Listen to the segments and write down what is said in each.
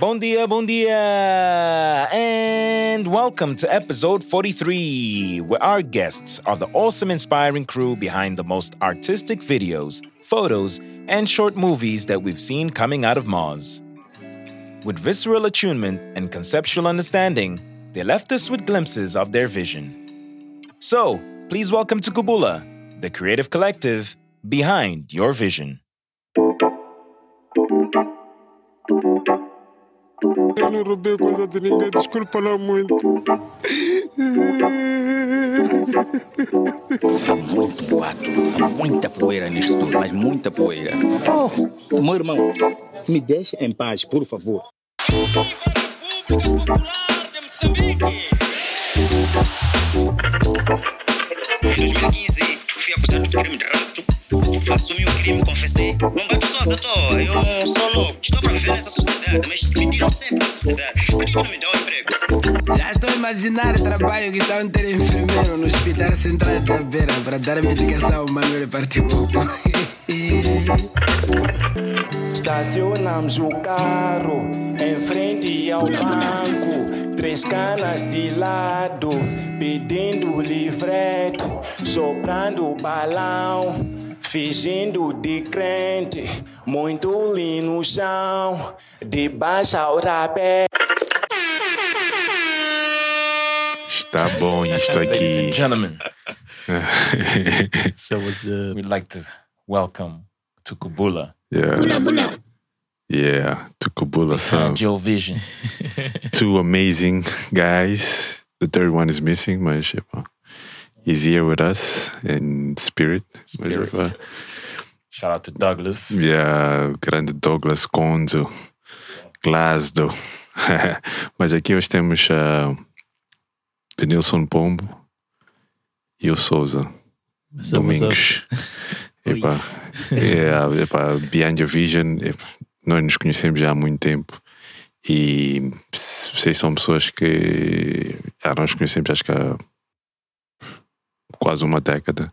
Bom dia, bom dia, and welcome to episode 43, where our guests are the awesome, inspiring crew behind the most artistic videos, photos, and short movies that we've seen coming out of Moz. With visceral attunement and conceptual understanding, they left us with glimpses of their vision. So, please welcome to Kubula, the creative collective behind your vision. Eu não roubei coisa de ninguém, desculpa lá muito. Há muito boato, há muita poeira nisto tudo, mas muita poeira. Oh, meu irmão, me deixe em paz, por favor. Em 2015, fui acusado de crime de rapto. Assumi o crime, confessei. Não bato só, à toa, eu sou louco. Estou para viver nessa sociedade, mas me tiram sempre da sociedade. Por que não me dão um emprego? Já estou a imaginar o trabalho que estão ter enfermeiro no Hospital Central da Beira para dar medicação ao Manuel Particuco. Estacionamos o carro em frente ao banco, três canas de lado, pedindo livreto, soprando balão, fingindo de crente, muito li no chão, de baixo ao rapé. Está bom isto Ladies aqui. and gentlemen, So up? we'd like to welcome to Kubula Yeah. Yeah, to Kubula Sam. behind your vision. Two amazing guys. The third one is missing, mas epá, he's here with us in spirit. Mas, Spirit. epá, Shout out to Douglas. Yeah, grande Douglas Conzo, Glasgow. Mas aqui hoje temos uh, Denilson Pombo e o Souza up? Domingos. Epá, é, epá, Behind Your Vision, epá, nós nos conhecemos já há muito tempo e vocês são pessoas que já nós conhecemos acho que há quase uma década.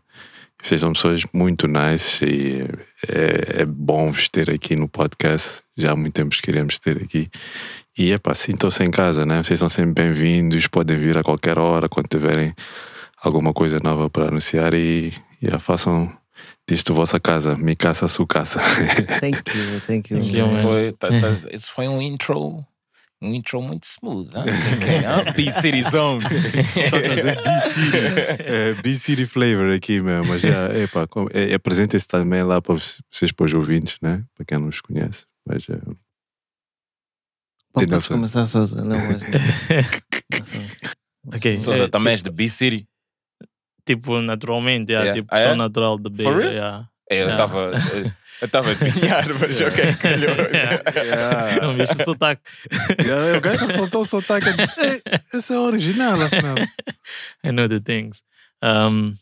Vocês são pessoas muito nice e é, é bom vos ter aqui no podcast. Já há muito tempo que queremos ter aqui. E é pá, sintam-se em casa, né? Vocês são sempre bem-vindos, podem vir a qualquer hora quando tiverem alguma coisa nova para anunciar e, e já façam disto vossa casa. Me caça, sua casa. Thank you, thank you. Isso foi, tá- tá- isso foi um intro, um intro muito smooth? B-City Zone. é, B-City Flavor aqui mesmo. Mas já, epá, com- é, apresenta-se também lá para vocês, para os ouvintes, né? Para quem não os conhece. Mas, é, Pode começar, Souza. Não, mas... Souza é, também és de B-City. Tipo, naturalmente, yeah, Yeah. tipo, Ah, sou é? natural de real? Yeah. É, Eu Yeah. estava eu estava a pinhar, mas ok, calhou. Não viste o sotaque? o gajo soltou o sotaque e disse: "Ei, esse é o original, afinal. I know the things. Um,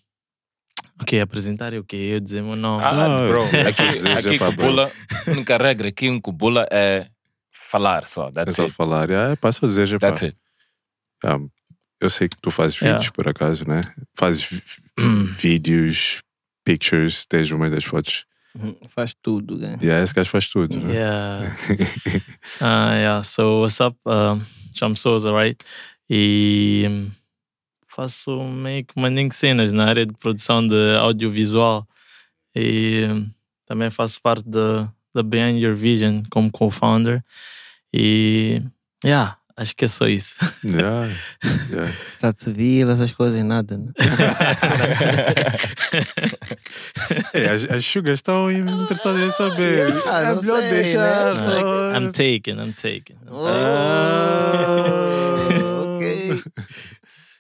ok, apresentar é o quê? Eu dizer meu nome. Ah, Ah, bro, aqui, aqui. Kubula, a única regra aqui em Kubula é falar só. É That's só it. falar. É, pá, só dizer, já, pá. That's it. Ah, eu sei que tu fazes Yeah. vídeos, por acaso, né? Fazes vi- vídeos, pictures, tens uma das fotos. Faz tudo, né? E yeah, esse gajo faz tudo, né? Yeah. uh, yeah, so what's up? Um, Chamo Souza, right? E hum, faço meio que mandinho cenas na área de produção de audiovisual. E hum, também faço parte da da Behind Your Vision como co-founder. E yeah, acho que é só isso. Yeah, yeah. Estado civil, essas coisas, nada, né? É, as, as sugas estão interessadas em saber. Ah, é não melhor sei, deixar né? só. I'm taken, I'm taken. Oh, Ah. ok.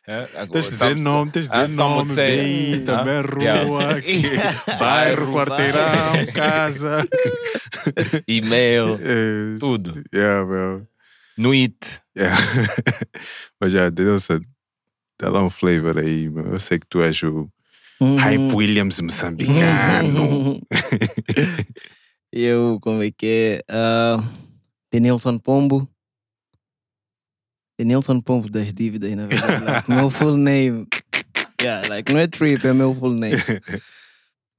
É, agora, Tens de dizer nome, tens de Ah, dizer some nome, say- Ah, também yeah. rua, aqui, bairro, quarteirão, casa. E-mail, É, tudo. yeah, meu. Nuit. Yeah. Mas já, Denilson, dá lá um flavor aí. Eu sei que tu és o Uhum. Hype Williams moçambicano. Eu, como é que é? Uh, Denilson Pombo. Denilson Pombo das dívidas, na verdade. Like, meu full name. Yeah, like, não é trip, é meu full name.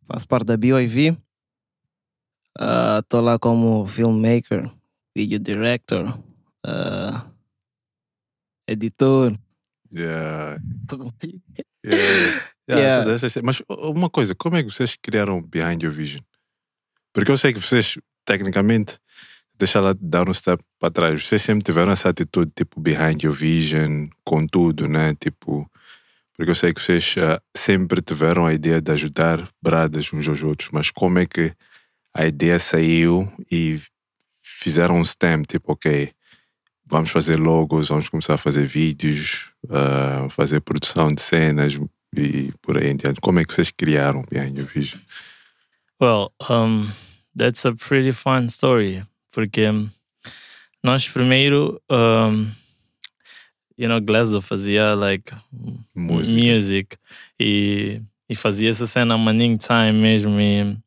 Faço parte da BYV. Estou lá como filmmaker, video director, ah, editor. Yeah. Yeah. Yeah, Yeah. Mas uma coisa, como é que vocês criaram Behind Your Vision? Porque eu sei que vocês, tecnicamente, deixa lá dar um step para trás. Vocês sempre tiveram essa atitude, tipo, Behind Your Vision, com tudo, né? Tipo, porque eu sei que vocês ah, sempre tiveram a ideia de ajudar bradas uns aos outros, mas como é que a ideia saiu e fizeram um stamp, tipo, ok, vamos fazer logos, vamos começar a fazer vídeos, ah, fazer produção de cenas e por aí em diante. Como é que vocês criaram Behind Your Vision? Well, um, that's a pretty fun story. Porque nós primeiro, um, you know, Glasgow fazia like Música. music e, e fazia essa cena Manning Time mesmo. E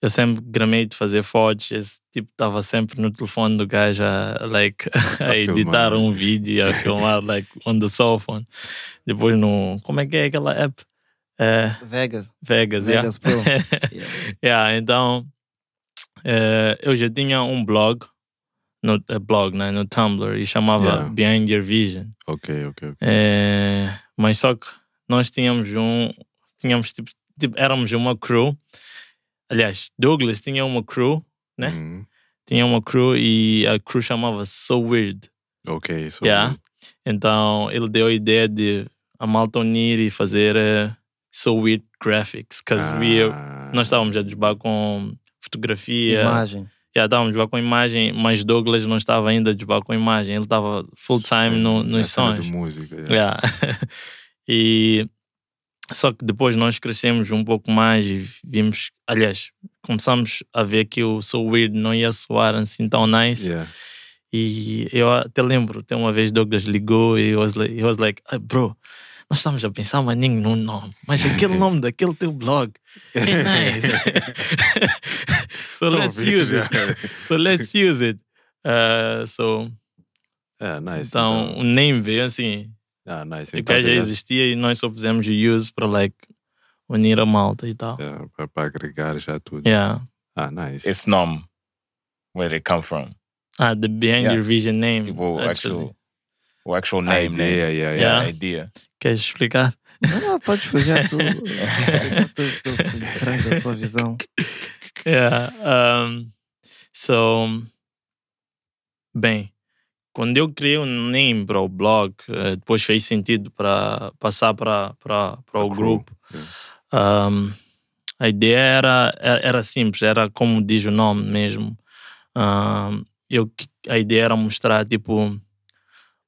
eu sempre gramei de fazer fotos. Esse tipo estava sempre no telefone do gajo a, like, a editar filmar. um vídeo e a filmar like, on the cell phone. Depois no. Como é que é aquela app? É, Vegas. Vegas, yeah. Vegas Pro. Yeah. Yeah, então eh, eu já tinha um blog, no eh, blog, né, no Tumblr, e chamava Yeah. Behind Your Vision. Ok, ok. ok. Eh, mas só que nós tínhamos um, tínhamos tipo, tipo, éramos uma crew. Aliás, Douglas tinha uma crew, né? Hum, Tinha uma crew e a crew chamava-se So Weird. ok, so Yeah. Então ele deu a ideia de a malta unir e fazer eh, So Weird Graphics, because we Ah, nós estávamos a desbar com fotografia, Imagem. já estávamos a desbar com imagem, mas Douglas não estava ainda a desbar com imagem, ele estava full time no, nos sons. de música. yeah. Yeah. e só que depois nós crescemos um pouco mais e vimos, aliás, começamos a ver que o So Weird não ia soar assim tão nice. Yeah. E eu até lembro, tem uma vez Douglas ligou e he was like, was like "Ah, bro, nós estamos a pensar maninho num nome, mas aquele nome daquele teu blog é nice. so let's use it. So let's use it. Uh, so, Ah, nice. então, o name veio assim. Ah, nice. O Então, que já existia e nós só fizemos o use para like, unir a malta e tal. yeah, para, agregar já tudo. Yeah. Ah, nice. Esse nome, where did it come from? Ah, the Behind Yeah. Your Vision name. Tipo, actual, o actual a name, né? yeah, Yeah. yeah. A ideia. Queres explicar? Não, pode explicar tu. Estou atrás da tua visão. Yeah. Um, so, bem, quando eu criei um name para o blog, eh, depois fez sentido para passar para o grupo. Um, a ideia era, era era simples, era como diz o nome mesmo. Um, eu, a ideia era mostrar, tipo,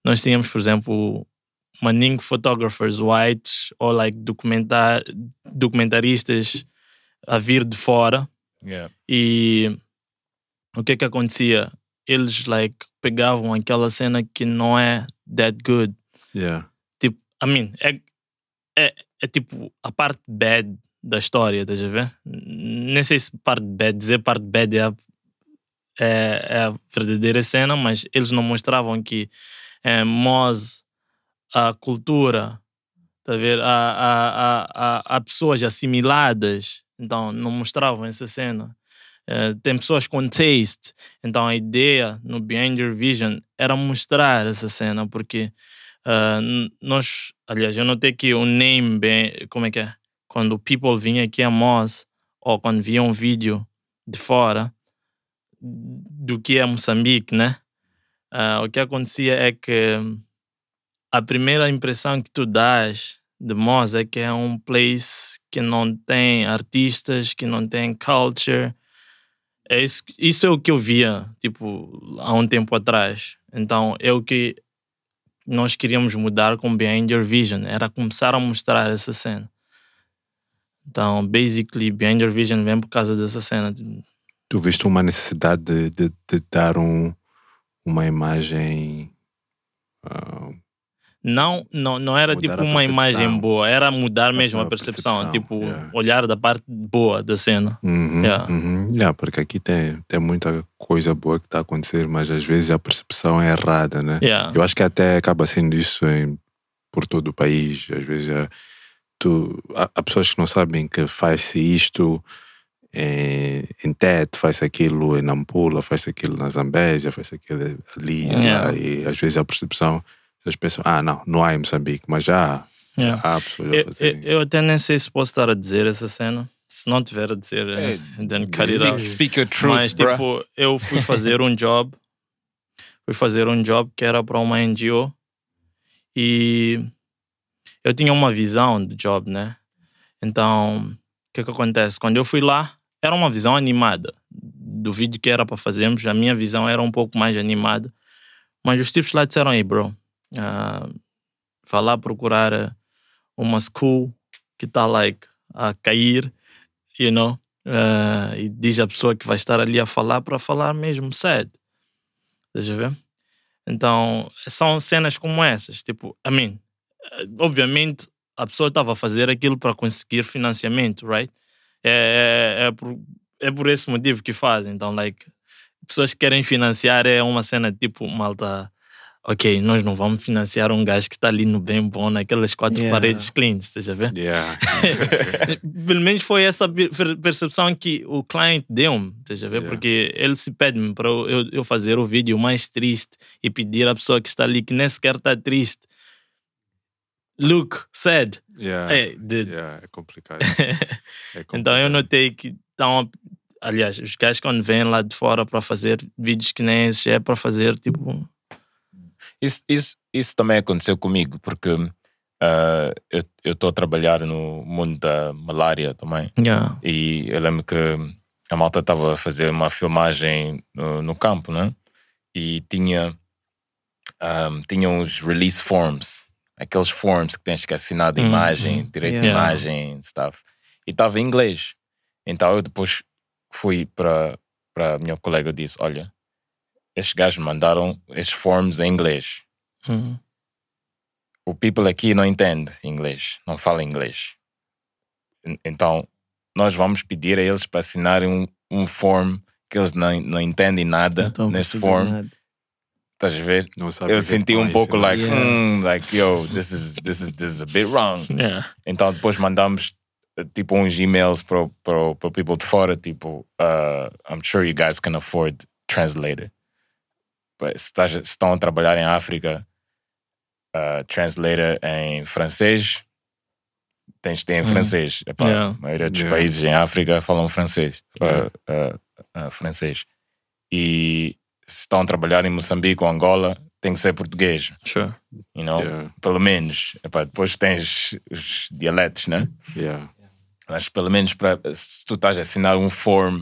nós tínhamos, por exemplo, Manning photographers whites ou like documentar, documentaristas a vir de fora Yeah. e o que é que acontecia? Eles like pegavam aquela cena que não é that good. Yeah. Tipo, I mean, é, é, é tipo a parte bad da história, estás a ver? Nem sei se parte bad, dizer parte bad é a, é, é a verdadeira cena, mas eles não mostravam que é, Moz, a cultura, tá a ver? Há, há, há, há, há pessoas assimiladas, então não mostravam essa cena. Eh, tem pessoas com taste, então a ideia no Behind Your Vision era mostrar essa cena, porque n- nós, aliás, eu notei que o name, bem, como é que é? Quando o people vinha aqui a Moz, ou quando via um vídeo de fora do que é Moçambique, né? Ah, o que acontecia é que a primeira impressão que tu dás de Moz é que é um place que não tem artistas, que não tem culture. É isso, isso é o que eu via, tipo, há um tempo atrás. Então, é o que nós queríamos mudar com Behind Your Vision, era começar a mostrar essa cena. Então, basically, Behind Your Vision vem por causa dessa cena. Tu viste uma necessidade de, de, de dar um, uma imagem. ah, Não, não, não era Mudar tipo uma imagem boa, era mudar mesmo a a percepção, percepção, tipo, yeah. olhar da parte boa da cena. uhum, Yeah. uhum. Yeah, porque aqui tem, tem muita coisa boa que está a acontecer, mas às vezes a percepção é errada, né? Yeah. Eu acho que até acaba sendo isso em, por todo o país. Às vezes é, tu, há, há pessoas que não sabem que faz-se isto em, em teto, faz aquilo em Nampula, faz aquilo na Zambésia, faz aquilo ali. Yeah. lá, e às vezes a percepção, as pessoas pensam, ah, não, não há em Moçambique, mas já há. Yeah. Há pessoas a Eu, eu, fazerem. eu até nem sei se posso estar a dizer essa cena. Se não tiver a dizer, eh, then cut it out. Speak, your truth, Mas tipo, eu fui fazer um job, fui fazer um job que era para uma NGO e eu tinha uma visão do job, né? Então, o que que acontece? Quando eu fui lá, era uma visão animada do vídeo que era para fazermos. A minha visão era um pouco mais animada, mas os tipos lá disseram aí, bro, vá lá procurar eh, uma school que está like a cair, you know, eh, e diz a pessoa que vai estar ali a falar para falar mesmo sad. Estás a ver? Então, são cenas como essas. Tipo, I mean, eh, obviamente a pessoa estava a fazer aquilo para conseguir financiamento, right? É, é, é, por, é por esse motivo que fazem. Então, like, pessoas que querem financiar é uma cena tipo, malta, ok, nós não vamos financiar um gajo que está ali no bem bom, naquelas quatro Yeah. paredes clean, estás a ver? Yeah. Pelo menos foi essa per- percepção que o cliente deu-me, estás a ver? Yeah. Porque ele se pede-me para eu, eu fazer o vídeo mais triste e pedir à pessoa que está ali, que nem sequer está triste, look, sad. Yeah. Hey, dude. Yeah, é complicado. É Então eu complicado. notei que estão. Aliás, os gajos quando vêm lá de fora para fazer vídeos que nem esses, é para fazer tipo. Isso, isso, isso também aconteceu comigo, porque ah, eu estou a trabalhar no mundo da malária também. Yeah. E eu lembro que a malta estava a fazer uma filmagem no, no campo, né? E tinha, um, tinha uns release forms, aqueles forms que tens que assinar de Uhum. imagem, direito de Yeah. imagem, stuff. E estava em inglês. Então eu depois fui para a minha colega e disse: Olha, estes gajos mandaram estes forms em inglês. Uhum. O people aqui não entende inglês, não fala inglês. En- Então, nós vamos pedir a eles para assinarem um, um form que eles não, não entendem nada Então, nesse form. nada. Estás a ver? Não sabe Eu senti um pouco ensinar. like, Yeah. hmm, like, yo, this is, this is, this is a bit wrong. Yeah. Então depois mandamos eh, tipo uns e-mails para o people de fora, tipo, uh, I'm sure you guys can afford translator. But se, estás- se estão a trabalhar em África, uh, translator em francês, tens de ter em francês. Epá, Yeah. A maioria dos Yeah. países em África falam francês. uh, Yeah. uh, uh, francês. E se estão a trabalhar em Moçambique ou Angola, tem que ser português. Sure. You know? Yeah. Pelo menos. Epá, depois tens os dialetos, né? Yeah. Mas pelo menos pra, se tu estás a assinar um form,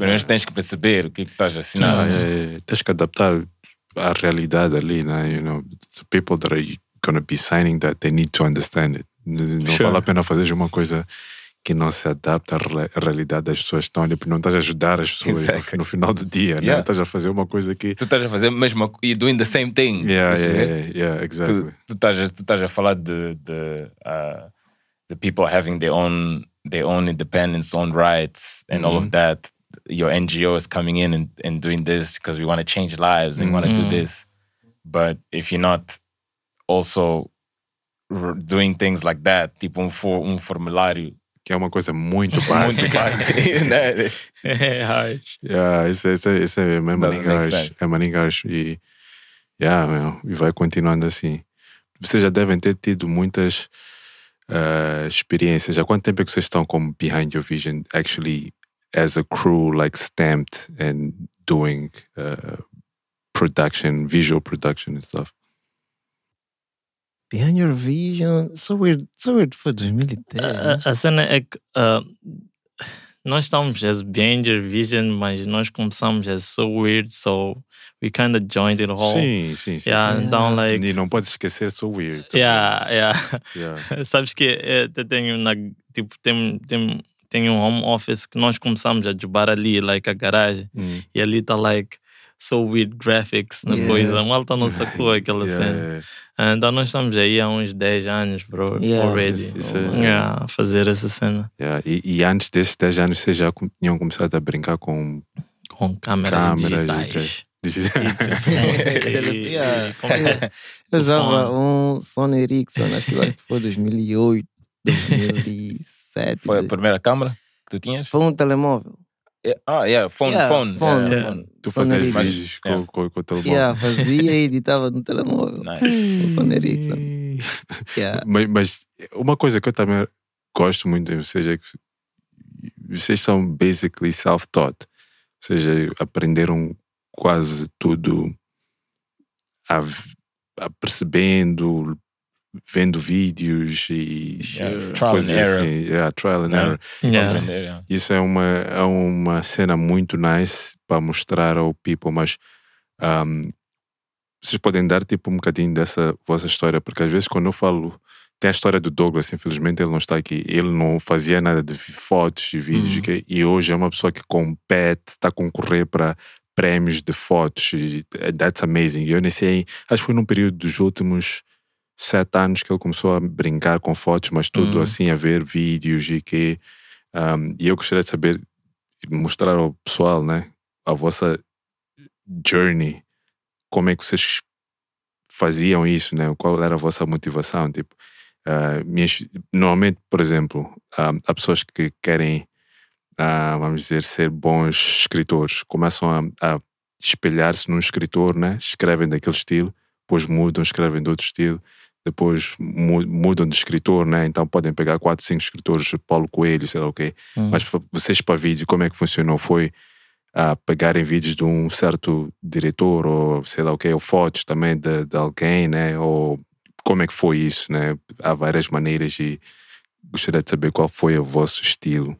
pelo menos tens que perceber o que, que estás a assinar. Ah, é, é, tens que adaptar à realidade ali, né? You know, the people that are gonna be signing that, they need to understand it. Não Sure. vale a pena fazer uma coisa que não se adapta à re- à realidade das pessoas que estão ali, porque não estás a ajudar as pessoas no- Exactly. no, final do dia, né? Yeah. Estás a fazer uma coisa que... Tu estás a fazer a mesma e doing the same thing. Yeah, yeah, yeah, yeah, exactly. tu, tu, estás a, tu estás a falar de, de uh, the people having their own their own independence, own rights, and all of that. Your NGO is coming in and, and doing this because we want to change lives and want to do this. But if you're not also r- doing things like that, tipo um, for, um formulário Que é uma coisa muito muito básica. né? É. Yeah, isso, é- isso, é- isso é maningas. É maningas e, yeah, meu, e vai continuando assim. Vocês já devem ter tido muitas uh, experiências. Há quanto tempo é que vocês estão como Behind Your Vision, actually as a crew, like stamped and doing uh, production, visual production and stuff? Behind Your Vision, so weird, so weird foi 2010. né? A, a cena é que ah, nós estamos as behind your vision, mas nós começamos as so weird, so we kind of joined it all. Sim, sim, sim. Yeah, sim. então like E não pode esquecer, so weird. também. yeah, yeah. Yeah. Sabes que eh, eu tenho na tipo tem, tem, tem um home office que nós começamos a jubar ali, like a garagem, Hum. e ali tá like so weird graphics na Yeah. coisa. A malta não sacou aquela Yeah, cena. yeah. Ah, Então nós estamos aí há uns 10 anos, bro, Yeah. already. Isso- isso é- Yeah, a fazer essa cena Yeah. E, e antes desses 10 anos, vocês já tinham começado a brincar com com câmeras, Câmeras, digitais. digitais. E- como é? Eu usava um Sony Ericsson, acho que, acho que foi 2008, 2007. Foi a primeira câmara Tu tinhas? Foi um telemóvel. Yeah. Ah, yeah, phone, Yeah, phone. phone, yeah, phone. Tu fazias vídeos com, Yeah. com, com o telemóvel. Yeah, fazia e editava no telemóvel. Nice. O Sony Ericsson. Yeah. Mas, mas uma coisa que eu também gosto muito de vocês é que vocês são basically self-taught. Ou seja, aprenderam quase tudo a, a percebendo, vendo vídeos e Yeah, Trial coisas and error. assim. Yeah, trial and error. Yeah. Isso é uma, é uma cena muito nice para mostrar ao people, mas um, vocês podem dar tipo um bocadinho dessa vossa história, porque às vezes quando eu falo, tem a história do Douglas, infelizmente ele não está aqui, ele não fazia nada de fotos e vídeos, Uhum. e hoje é uma pessoa que compete, está a concorrer para prémios de fotos, e that's amazing. Eu nem sei, acho que foi num período dos últimos sete anos que ele começou a brincar com fotos, mas tudo Uhum. assim, a ver vídeos e que. um, e eu gostaria de saber, mostrar ao pessoal, né, a vossa journey, como é que vocês faziam isso, né? Qual era a vossa motivação? Tipo, ah, minhas, normalmente, por exemplo, ah, há pessoas que querem, ah, vamos dizer, ser bons escritores, começam a, a espelhar-se num escritor, né? Escrevem daquele estilo, depois mudam, escrevem de outro estilo, depois mu- mudam de escritor, né? Então podem pegar quatro, cinco escritores, Paulo Coelho, sei lá o quê. Hum. Mas vocês para vídeo, como é que funcionou? Foi a pegarem vídeos de um certo diretor ou sei lá o quê, ou fotos também de, de alguém, né? Ou como é que foi isso, né? Há várias maneiras e gostaria de saber qual foi o vosso estilo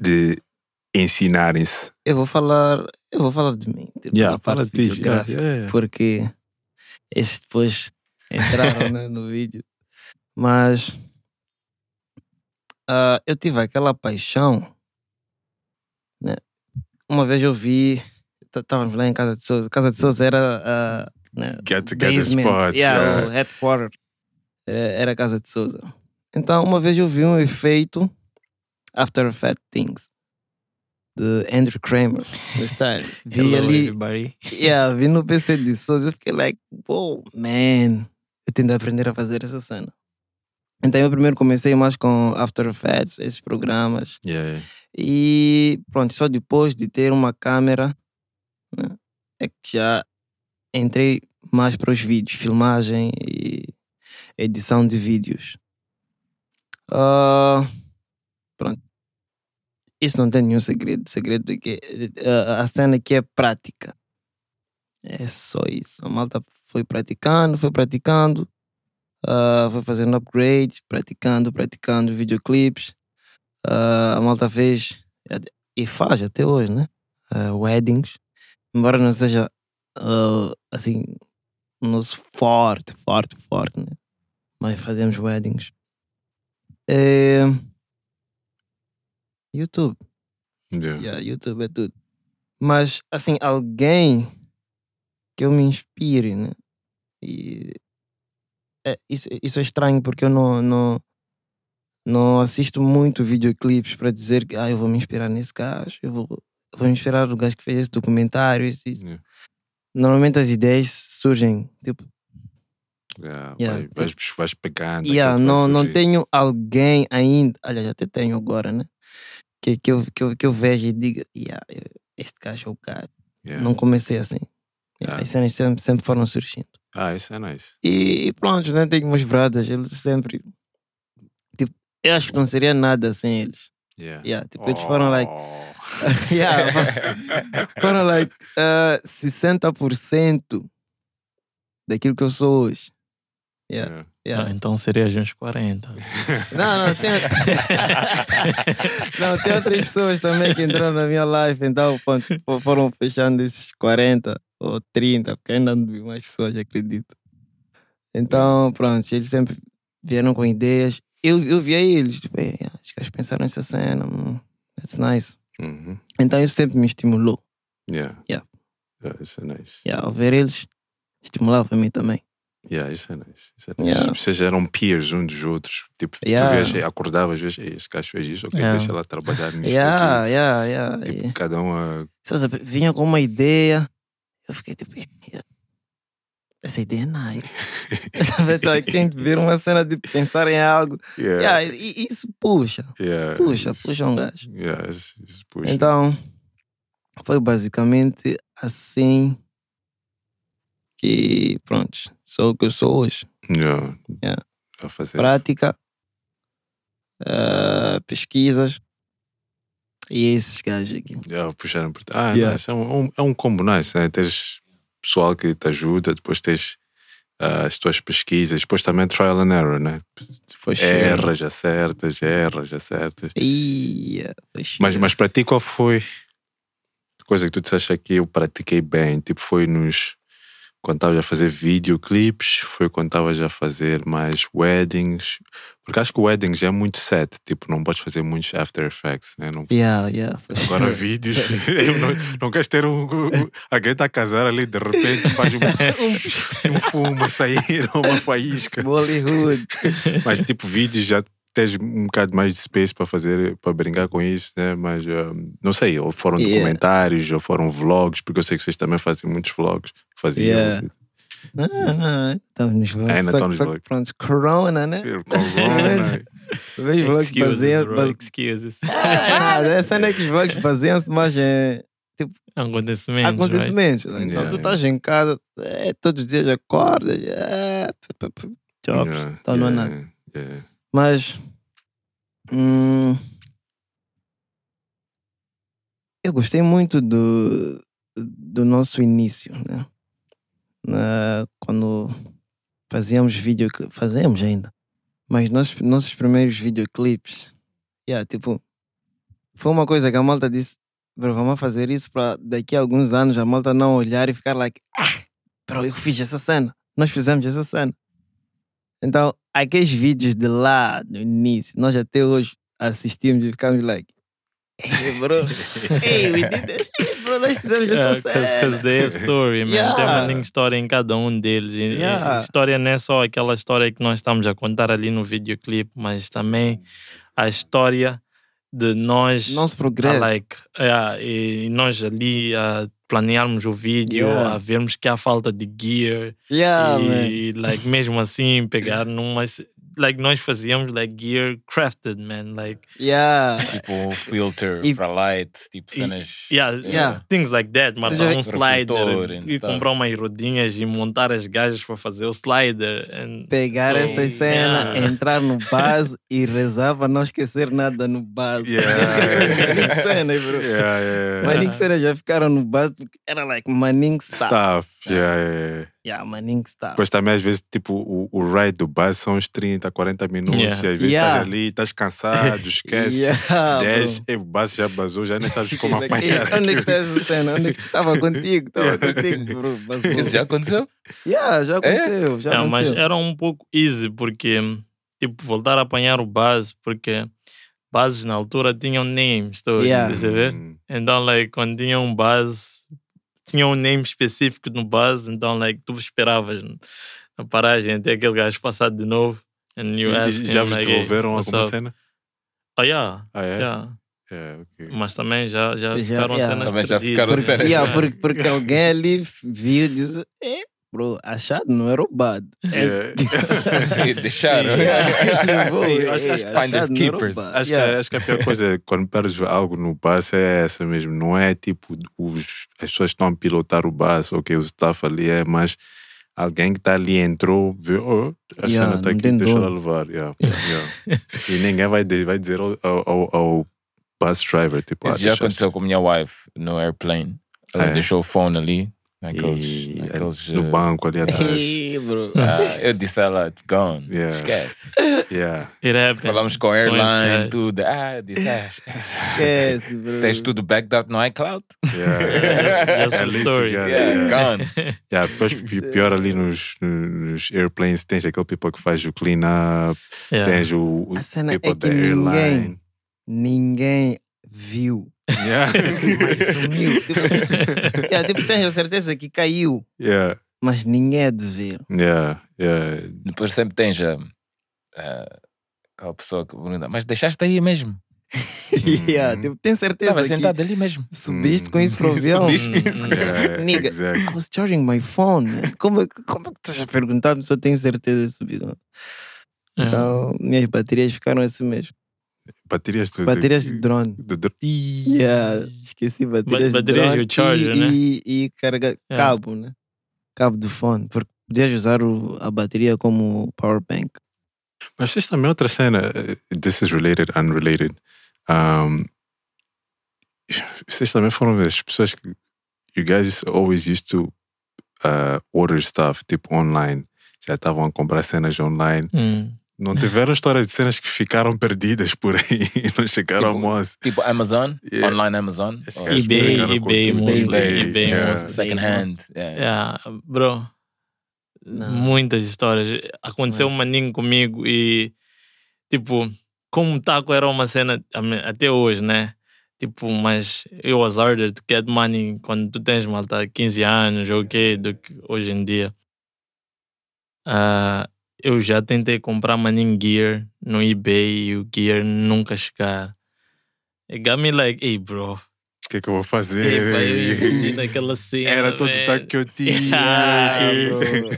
de ensinarem-se. Eu vou falar, eu vou falar de mim. tipo, da parte videográfica, Porque esses depois entraram né, no vídeo. Mas ah, eu tive aquela paixão. Né? Uma vez eu vi, estávamos lá em Casa de Souza. Casa de Souza era ah, né, Get together basement. spot. Yeah, yeah. o headquarter era, era a Casa de Souza. Então, uma vez eu vi um efeito After Effects Things de Andrew Kramer. style. Vi Hello, ali, everybody. yeah, vi no PC de Souza, eu fiquei like, wow, man, tenho de aprender a fazer essa cena. Então eu primeiro comecei mais com After Effects, esses programas. Yeah. E pronto, só depois de ter uma câmera, né, é que já entrei mais para os vídeos, filmagem e edição de vídeos. Ah, pronto. Isso não tem nenhum segredo. O segredo é que ah, a cena aqui é prática. É só isso. A malta foi praticando, foi praticando, ah, foi fazendo upgrade, praticando, praticando videoclipes. Ah, a malta fez e faz até hoje, né? Ah, weddings. Embora não seja ah, assim, nosso forte, forte, forte, né? Mas fazemos weddings. É... YouTube. Yeah. Yeah, YouTube é tudo. Mas, assim, alguém que eu me inspire, né? E é, isso, isso é estranho porque eu não, não, não assisto muito videoclipes para dizer que ah, eu vou me inspirar nesse gajo, eu vou, eu vou me inspirar no gajo que fez esse documentário. Isso, isso. Yeah. Normalmente as ideias surgem, tipo, Yeah, Yeah, vai- vais, vais pegando. Yeah, não, não tenho alguém ainda, aliás, até tenho agora, né? Que, que, eu, que, eu, que eu vejo e diga, yeah, este gajo é o cara. Não comecei assim. Yeah, As cenas sempre, sempre foram surgindo. Ah, isso é nice. E, e pronto, né? Tenho meus bradas, eles sempre. Tipo, eu acho que não seria nada sem eles. Yeah. Yeah, tipo, eles foram like. Oh. yeah, foram like uh, 60% daquilo que eu sou hoje. Yeah, Yeah. yeah. Ah, então seria uns 40. Não, não, tem. não, tem outras pessoas também que entraram na minha live, então pronto, foram fechando esses 40 ou 30, porque ainda não vi mais pessoas, acredito. Então, pronto, eles sempre vieram com ideias. Eu, eu vi eles, tipo, "Ei, acho que eles pensaram nessa cena, hum, that's nice. Uhum. Então isso sempre me estimulou. Yeah. Yeah. Yeah, isso é nice. Yeah, ao ver eles, estimulava a mim também. Yeah, isso é nice. Isso é nice. Yeah. Vocês eram peers uns dos outros. Tipo, Yeah. tu vias, acordavas, vias, "Ei, este gajo fez isso, ok, Yeah. deixa lá trabalhar nisso Yeah, aqui. yeah, yeah. Tipo, yeah. cada um a... Vinha com uma ideia, eu fiquei tipo, "Yeah, essa ideia é nice. tem de ver uma cena de pensar em algo. Yeah. Yeah, isso puxa, Yeah. puxa, puxa um gajo. Yeah, isso- isso puxa. Então, foi basicamente assim que, pronto, sou o que eu sou hoje. Yeah. Fazer. Prática, ah, pesquisas e esses gajos aqui. Yeah, puxaram por Ah, Yeah. nice. É, um, é um combo nice, né? Tens pessoal que te ajuda, depois tens ah, as tuas pesquisas, depois também trial and error, né? Foi Erras, acertas, erras, acertas. Foi Mas, cheiro. mas para ti, qual foi a coisa que tu disseste aqui? Eu pratiquei bem. Tipo, foi nos. Quando estavas a fazer videoclipes, foi quando estavas a fazer mais weddings. Porque acho que o weddings é muito set. Tipo, não podes fazer muitos After Effects, né? Não Yeah, yeah, Agora cheiro. vídeos, não, não queres ter um, um- alguém está a casar ali, de repente faz um, um, um fumo a sair, uma faísca. Bollywood. Mas tipo vídeos já tens um bocado mais de space para fazer, para brincar com isso, né? Mas um, não sei, ou foram Yeah. documentários, ou foram vlogs, porque eu sei que vocês também fazem muitos vlogs. Faziam Yeah. Ah, estamos nos vlogs. Ainda que- nos vlogs. pronto, corona, né? Corona. Vejo vlogs bro, base- excuses. Ah, nada, essa não é que os vlogs baseiam-se mais em Acontecimentos, right? acontecimentos. né? Então Yeah, tu estás em casa, é, todos os dias acordas, é, jobs. Yeah, Então não é nada. yeah. Mas hum, eu gostei muito do, do nosso início, né? Na- quando fazíamos vídeo, fazemos ainda, mas nós, nossos primeiros videoclipes, yeah, tipo, foi uma coisa que a malta disse, bro, vamos fazer isso para daqui a alguns anos a malta não olhar e ficar like, ah, bro, eu fiz essa cena, nós fizemos essa cena. Então, aqueles vídeos de lá, no início, nós até hoje assistimos e ficamos like, hey, bro, hey, we did that Because they have story, man. Tem Yeah. uma linha história em cada um deles. Yeah. História não é só aquela história que nós estamos a contar ali no videoclipe, mas também a história de nós. Nosso progresso. like, yeah, e nós ali a planearmos o vídeo, Yeah. a vermos que há falta de gear. yeah, man. e like, mesmo assim, pegar numa. Like, nós fazíamos like, gear crafted, man. Like, Yeah. Tipo filter E- para light, tipo cenas. Yeah, Yeah. things like that. Seja- um slider e comprar umas rodinhas e montar as gajas para fazer o slider. And Pegar so, essa cena, yeah. entrar no base e rezar para não esquecer nada no base. Yeah. Cena, bro. Yeah, yeah. Maninho cena já ficaram no base porque era like stuff. Stuff. Yeah, yeah, yeah. Yeah, Maninho stuff. Depois também, às vezes, tipo, o, o ride do bus são uns 30, 40 minutos. Yeah. E às vezes Yeah. estás ali, estás cansado, esquece. Yeah, 10, bro. e o bus já basou, já nem sabes como Like, apanhar. Onde é que está essa cena? Onde é que estava contigo? Estava contigo, bro. Vazou. Isso já aconteceu? Yeah, já aconteceu. Já Yeah, mas aconteceu. era um pouco easy porque, tipo, voltar a apanhar o base, porque bases na altura tinham names todos, Yeah. a ver? Hum, Então, like, quando tinha um base, tinha um name específico no base, então, like, tu esperavas na paragem até aquele gajo passar de novo. And you e- ask him, já vos like, devolveram alguma up? cena? Oh, yeah, Ah, é? yeah. É, ok. Mas também já, já, Já, ficaram yeah. cenas Também já ficaram Porque, cenas. yeah, porque, porque alguém ali viu e disse: é, bro, achado não é roubado. Deixaram. É, acho- acho- achado finders é keepers. Acho, Yeah. que, acho que a pior coisa é quando perdes algo no bus é essa mesmo. Não é tipo os, as pessoas que estão a pilotar o bus, ok, o staff ali é, mas alguém que está ali entrou, viu, oh, a Yeah, cena está não aqui, deixa ela levar. Yeah, yeah. e ninguém vai, dizer- vai dizer ao, ao, ao- bus driver, tipo, Isso ah, já aconteceu com a minha wife no airplane. Ela É. deixou o phone ali, naqueles. e, naqueles no eh, banco ali atrás. Ei, bro. ah, eu disse a ela, it's gone. Yeah. Esquece. yeah. It happened. Falamos com airline, tudo. Ah, eu disse, ah, Esquece, bro. tens tudo backed up no iCloud? Yeah. Just least you story. it. Yeah, gone. Yeah, depois pi- pior ali nos, nos airplanes tens aquele people que faz o clean up, Yeah. tens o, o A cena people é que da airline. ninguém, ninguém viu. Yeah. Mas sumiu. Tipo, yeah, tipo, tens a certeza que caiu, yeah, mas ninguém é de ver. yeah, yeah. Depois sempre tens a, a- aquela pessoa que pergunta, mas deixaste aí mesmo? yeah, tipo, tem certeza Estava sentado ali mesmo. subiste com isso para o avião. Subiste com isso. Yeah, Nigga, exactly. I was charging my phone. Como, é que- como é que estás a perguntar se eu tenho certeza de subir? Yeah. Então, minhas baterias ficaram assim mesmo. Baterias de, Baterias de drone. de, de, Yeah, esqueci baterias, Ba- de baterias drone e o charger, e, né? e, e carregar Yeah. cabo, né? Cabo do fone, porque podias usar o- a bateria como power bank. Mas vocês também outra cena. eh, This is related, unrelated. Um, vocês também foram as pessoas que. You guys always used to uh, order stuff, tipo online. Já estavam a comprar cenas online. Hum. Não tiveram histórias de cenas que ficaram perdidas por aí e não chegaram ao Tipo, moço. Tipo Amazon, Yeah. online Amazon. Eles eBay, eBay, mostly, eBay, eBay, yeah. mostly. second hand. Yeah. Yeah, bro. Não. Muitas histórias. Aconteceu um maninho comigo e, tipo, como taco era uma cena até hoje, né? Tipo, mas eu was harder to get money quando tu tens malta 15 anos ou o quê do que hoje em dia. Ah, eu já tentei comprar maninho gear no eBay e o gear nunca chegar. It got me like, hey bro, O que é que eu vou fazer? Epa, eu investi naquela cena. Era todo o taco que eu tinha. Ah, bro.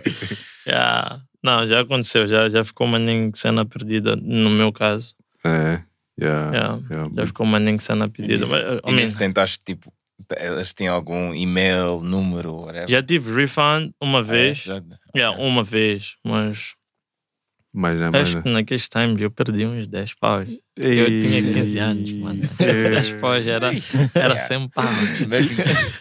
Yeah. Não, já aconteceu, já, já ficou uma nem cena perdida no meu caso. É, yeah, Yeah. yeah. Já ficou uma nem cena perdida. E mean, tentaste, tipo, elas tinham algum e-mail, número, whatever. já tive refund uma Ah, é? vez. Já- Yeah, uma vez, mas Mas, né, mas, acho que naqueles times eu perdi uns 10 paus. Eu tinha 15 anos, mano. É. 10 paus era, era 100 paus. Mesmo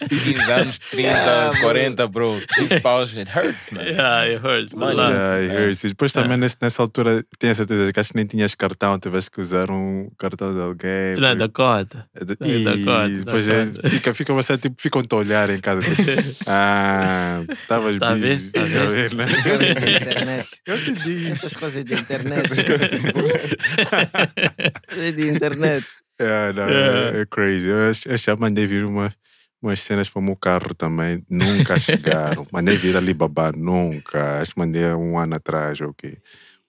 15 anos, 30, 40, bro. 15 paus, it hurts, man. Yeah, it hurts. Lá. Yeah, it hurts. E depois também nesse- nessa altura, tenho certeza que acho que nem tinhas cartão, tiveste que usar um cartão de alguém. Não, da cota. É de- É da Ih, cota, da depois é- cota. fica, fica você tipo, ficam-te a olhar em casa. tipo, ah, estavas Tá a busy. Tá a ver? a ver, né? Eu te disse. Essas coisas da internet. Coisas de internet. É, não, Yeah. é, é crazy. Eu, já mandei vir uma, umas cenas para o meu carro também. Nunca chegaram. mandei vir Alibaba, nunca. Acho que mandei um ano atrás, ok.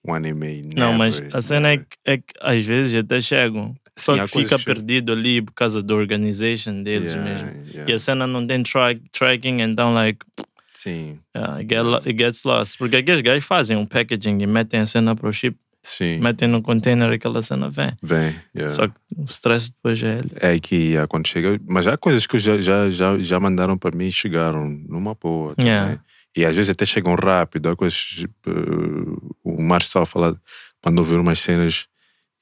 Um ano e meio. Não, mas never, a cena é never. que, é que às vezes até chegam. Só Sim, que fica perdido ali por causa da organization deles Yeah, mesmo. yeah. E a cena não tem track, tracking, então, like, Sim, yeah, it, get, it gets lost. Porque aqueles gajos fazem um packaging e metem a cena para o chip, sim. metem no container aquela cena vem. Vem. yeah. Só que o stress depois é ele. É que yeah, quando chega. Mas há coisas que já, já, já, já mandaram para mim e chegaram numa boa. Yeah. E às vezes até chegam rápido. Há coisas. eh, o Márcio estava a falar, mandou ver umas cenas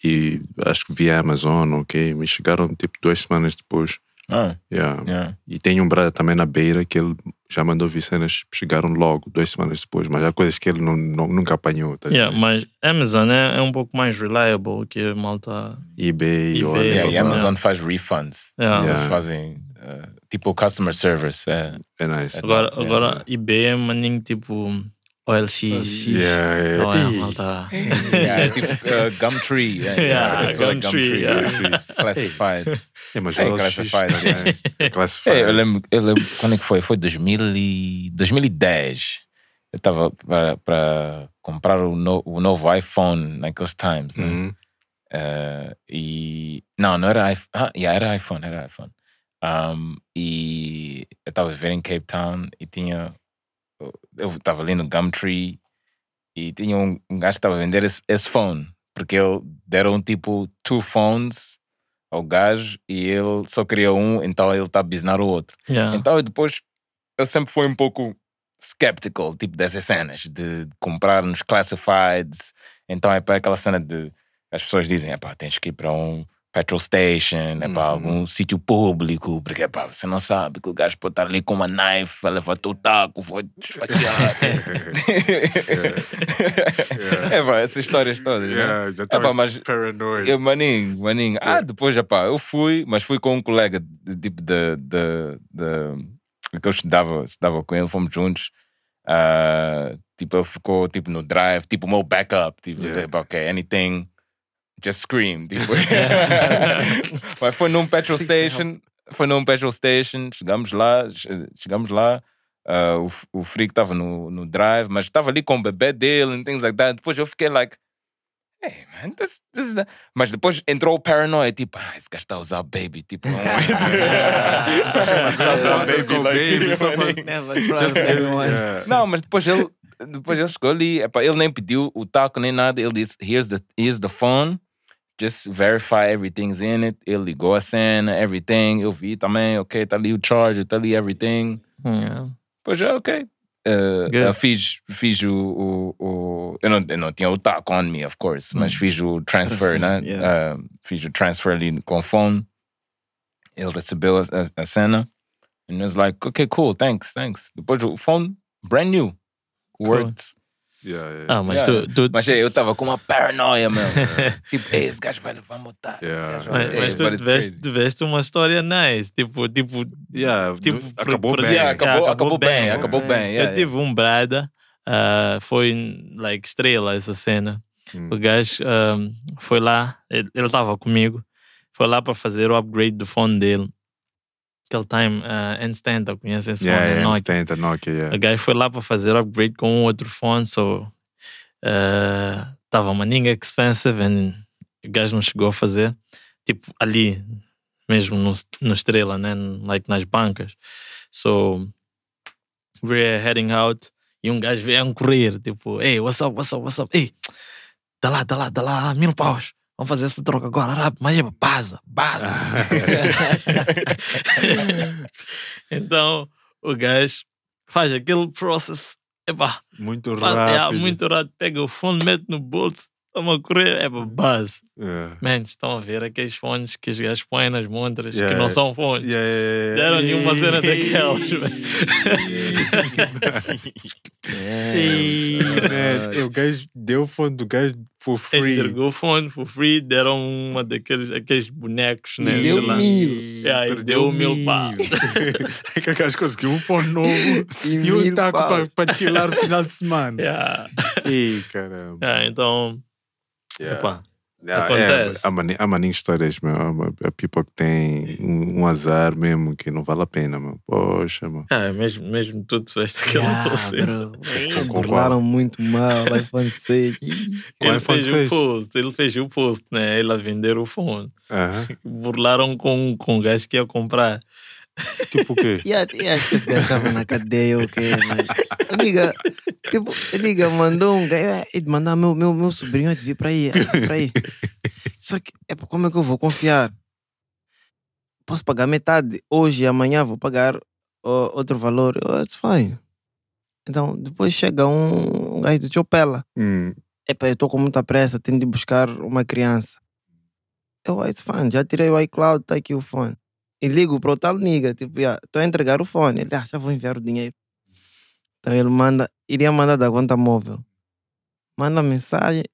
e acho que via Amazon, ok? Me chegaram tipo duas semanas depois. Ah, Yeah. yeah. E tem um brother também na beira que ele já mandou vir cenas, chegaram logo, duas semanas depois. Mas há coisas que ele não, não- nunca apanhou. Tá Yeah, mas Amazon é, é um pouco mais reliable que a malta. eBay, eBay, olha, Yeah, e a Yeah. Amazon faz refunds. Yeah. Eles fazem, uh, tipo, customer service. É. é nice. Agora, Yeah. agora eBay é maninho tipo OLX. Yeah, yeah. É, Ih. malta. Yeah, tipo uh, Gumtree. Yeah, Yeah, what Gumtree, yeah. Classified. É, mas É classified, é classified. É, eu, lembro, eu lembro quando é que foi? Foi 2000 e 2010. Eu estava para comprar o, no, o novo iPhone naqueles times. Né? Uhum. Eh, e não, não era iPhone. Ah, yeah, era iPhone, era iPhone. Um, e eu estava a viver em Cape Town e tinha. Eu estava ali no Gumtree e tinha um, um gajo que estava a vender esse, esse phone. Porque ele deram tipo two phones ao gajo e ele só queria um, então ele está a businar o outro. Yeah. Então eu depois eu sempre fui um pouco skeptical, tipo dessas cenas, de, de comprar nos classifieds. Então é para aquela cena de as pessoas dizem, pá, tens que ir para um petrol station, é para algum sítio público, porque é pá, você não sabe que o gajo pode estar ali com uma knife, vai levar teu taco, vou te esfaquear. é pá, essas histórias todas. né? Yeah, É pá, mas paranoid. eu, maninho, maninho. Ah, depois, epá, eu fui, mas fui com um colega, tipo, de, de, de, que eu estudava, estudava com ele, fomos juntos. Ah, tipo, ele ficou, tipo, no drive, tipo, o meu backup, tipo, Yeah. ok, anything, just scream, tipo. mas foi num petrol station, foi num petrol station, chegamos lá, che- chegamos lá, ah, o, o Freak estava no, no drive, mas estava ali com o bebê dele and things like that. Depois eu fiquei like, Hey, man, this, this is a... Mas depois entrou o paranoia, tipo, ah, esse gajo está a usar baby, tipo, não Está a usar baby, like, trust anyone. Yeah. Não, mas depois ele, depois ele chegou ali, epá, ele nem pediu o taco nem nada, ele disse, here's the, here's the phone, just verify everything's in it. Ele ligou a cena, everything, eu vi também, ok, tá ali o charger, tá ali everything. Yeah. Pois é, ok. Uh, eu fiz, fiz o, o, o eu, não, eu não tinha o on me, of course, mas fiz o transfer, né? Yeah. Uh, fiz o transfer ali com o phone. Ele recebeu a, a, a cena. And was like, okay, cool, thanks, thanks. Depois o phone, brand new. Worked. Yeah, yeah. Ah, mas Yeah. tu, tu, Mas eu tava com uma paranoia, meu. tipo, "Ei, esse gajo vai levar taco. Yeah. mas, mas tu tiveste, tiveste uma história nice. Tipo, tipo, Yeah, tipo acabou bem. Yeah, acabou, acabou, acabou bem, bem. acabou bem. yeah, eu tive um brada, ah, foi like estrela essa cena. Hum. O gajo ah, foi lá, ele estava comigo, foi lá para fazer o upgrade do fone dele. Aquele time, uh, Instantanta, conhece esse Yeah, fone? yeah, Nokia. Nokia, yeah. O gajo foi lá para fazer upgrade com um outro fone, so estava uma ninga expensive and o gajo não chegou a fazer. Tipo, ali, mesmo no, no Estrela, né? Like nas bancas. So, we're heading out e um gajo veio a correr, tipo, hey, what's up, what's up, what's up? Ei, dá lá, dá lá, dá lá, mil paus. Vamos fazer essa troca agora, mas é baza, baza. então, o gajo faz aquele process, epá, Muito faz- rápido. é, muito rápido, pega o fone, mete no bolso, toma a correr, é base. Yeah. Man, estão a ver aqueles fones que os gajos põem nas montras, que Yeah. não são fones. Yeah, yeah, yeah. Deram-lhe uma cena daquelas, man, O gajo deu o fone do gajo for free. entregou o fone for free, deram uma daqueles aqueles bonecos, né? Deu sei lá. mil. Yeah, e deu mil pau. que o gajo conseguiu um fone novo E e um taco pau. para para chilar no final de semana. Yeah. Ih, caramba. Yeah, então, Yeah. Yeah, Acontece. É, há, mani, há histórias, meu. Há, há people que tem um, um azar mesmo que não vale a pena, meu. Poxa, meu. é, mesmo, mesmo tu tiveste aquela Yeah, qual? Burlaram muito mal, iPhone 6. Com Ele iPhone fez 6. o post, ele fez o post, né? Ele a vender o fone. Aham. Burlaram com, com o gajo que ia comprar. Tipo o quê? E a- acho que esse gajo estava na cadeia, ok? Mas, liga, tipo, liga, mandou um gajo, é, de mandar meu, meu, meu sobrinho a vir para aí, vir para aí. Só que, é, como é que eu vou confiar? Posso pagar metade hoje e amanhã vou pagar ó, outro valor. Eu, it's fine. Então, depois chega um, um gajo de Chopela. Hum, Epa, eu estou com muita pressa, tenho de buscar uma criança. Eu, it's fine, já tirei o iCloud, tá aqui o fone. E ligo para o tal nigga, tipo, estou a entregar o fone. Ele, ah, já vou enviar o dinheiro. Então ele manda, iria mandar da conta móvel. Manda mensagem,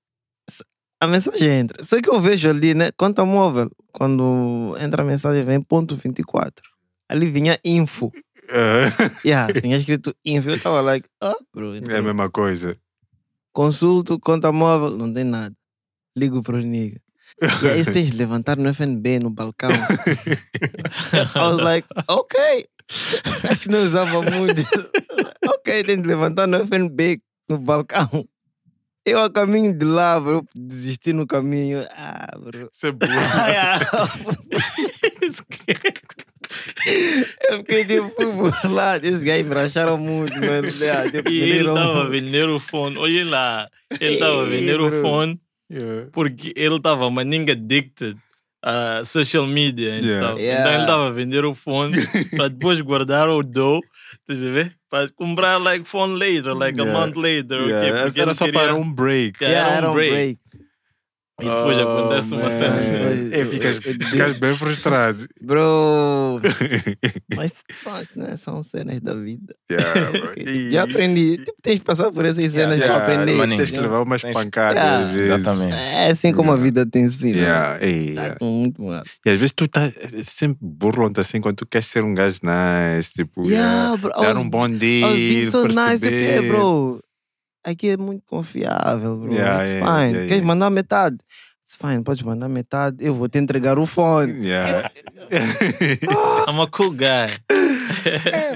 a mensagem entra. Só que eu vejo ali, né, conta móvel. Quando entra a mensagem, vem ponto 24. Ali vinha info. ah, Yeah, tinha escrito info. Eu tava like, ah, bro. é a então- mesma coisa. Consulto, conta móvel, não tem nada. Ligo para os niggas. E aí você tens de levantar no FNB, no balcão. I was like, ok. Acho que não usava muito. ok, tem de levantar no FNB, no balcão. Eu a caminho de lá, bro, desisti no caminho. Ah, bro. Isso é burro. Eu fiquei tipo, fui burlado. Esses gajos me racharam muito, mano. Ah, tipo, E ele estava a vender o fone. Olha lá, ele estava a vender o fone Yeah. porque ele estava maninga addicted a social media. Yeah. stuff. Yeah. Então ele estava a vender o fone para depois guardar o dough, estás a ver? Para comprar like phone later, like a month later. Yeah, okay? Porque Era ele só queria- para um break. Yeah, Yeah, era um break. E depois Oh, acontece uma cena. É, ficas, ficas bem frustrado. Bro, mas fuck, né? São cenas da vida. Yeah. E- Já aprendi. Tipo, tens de passar por essas cenas Yeah, para aprender. maninho. Tens que levar umas Tens- pancadas Yeah. às vezes. Exatamente. É assim como a vida tem sido. Yeah, Tá yeah. muito mal. E às vezes tu tá sempre burlando assim quando tu queres ser um gajo nice, tipo, Yeah, yeah, bro. Dar was- um bom deal, so nice. Perceber. é, bro. Aqui é muito confiável, bro. Yeah, It's yeah, fine. yeah, Queres mandar metade? It's fine, podes mandar metade. Eu vou te entregar o fone. Yeah. I'm a cool guy.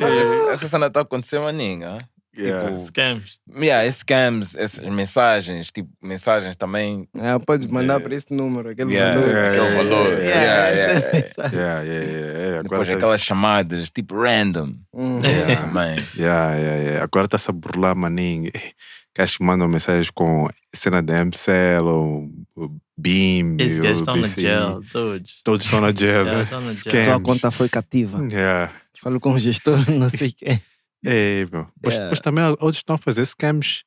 Mas essa cena está acontecendo a ninguém. Yeah. Tipo, Scams. yeah, esses scams, essas mensagens, tipo, mensagens também. Ah, podes mandar para esse número, aquele Yeah, valor. yeah, aquele yeah, valor. yeah, Yeah, yeah, yeah. Yeah, yeah, yeah, yeah. Agora Depois tá- aquelas chamadas, tipo, random. Hum. Também. Yeah, yeah, yeah. Agora está-se a burlar, maninho. Gajos que mandam mensagens com cena da MCL ou Beam. Esses ou gajos estão na gel, todos. Todos estão na gel. Yeah, né? estão na gel. Scams. Sua conta foi cativa. Yeah. Falo com o gestor, não sei quem. É, meu. Yeah. depois também outros estão a fazer scams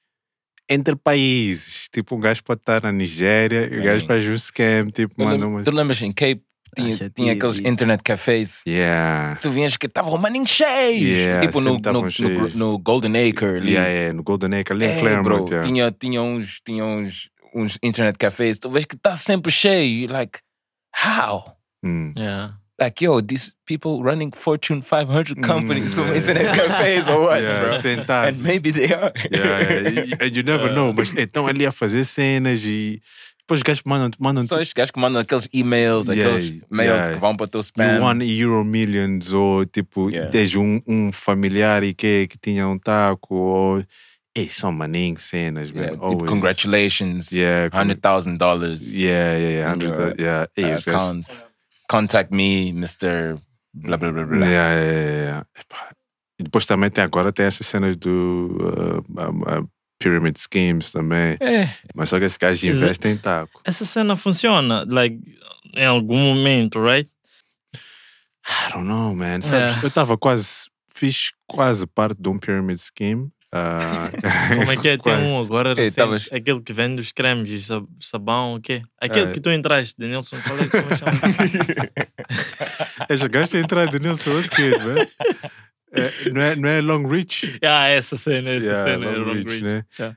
entre países. Tipo, um gajo pode estar na Nigéria e o gajo faz um scam, tipo, Eu manda. Tu lembras em Cape? Tinha, Ah, tinha tive aqueles isso. internet cafés. Yeah. Tu vinhas que estavam maninho cheios. Yeah, tipo no, no, no, cheios. no Golden Acre ali. Yeah, yeah, no Golden Acre, ali em É, Claremont. bro, yeah. tinha, tinha, uns, tinha uns, uns internet cafés. Tu vês que está sempre cheio. You're like, how? Hum. Yeah. Like, yo, these people running Fortune 500 companies from internet cafés or what, Mm, Yeah, bro? sentados. And maybe they are. Yeah, yeah. And you never know, mas estão ali a fazer cenas e depois os gajos mandam, mandam São estes gajos que mandam aqueles e-mails, Yeah, aqueles mails yeah. que vão para o teu spam. won Euro Millions, ou tipo, Yeah. tens um, um familiar e que, que tinha um taco, ou. Ei, são maninhos cenas, Yeah, man. tipo, congratulations, Yeah, con- $100,000 Yeah, yeah, yeah. in Hundreds your of- yeah. Ei, os gajos- account. Contact me, Mr. Blá blá blá blá. Yeah, yeah, yeah. E depois também tem agora tem essas cenas do uh, um, uh, Pyramid Schemes também. É. Mas só que esses gajos Exa- investem em taco. Essa cena funciona, like, em algum momento, right? I don't know, man. Sabes, Yeah. Eu estava quase, fiz quase parte de um Pyramid Scheme. Ah, Como é que é? Tem um agora, Ei, recente, tavas- aquele que vende os cremes e sab- sabão, o quê? Aquele É. que tu entraste, Denilson, qual é que como é que chama? Esse gajo tem entrado nisso, was kid, man. É, não, é, não é Long Reach? ah, essa cena, essa Yeah, cena. é Long Long Reach, Reach. né? Yeah.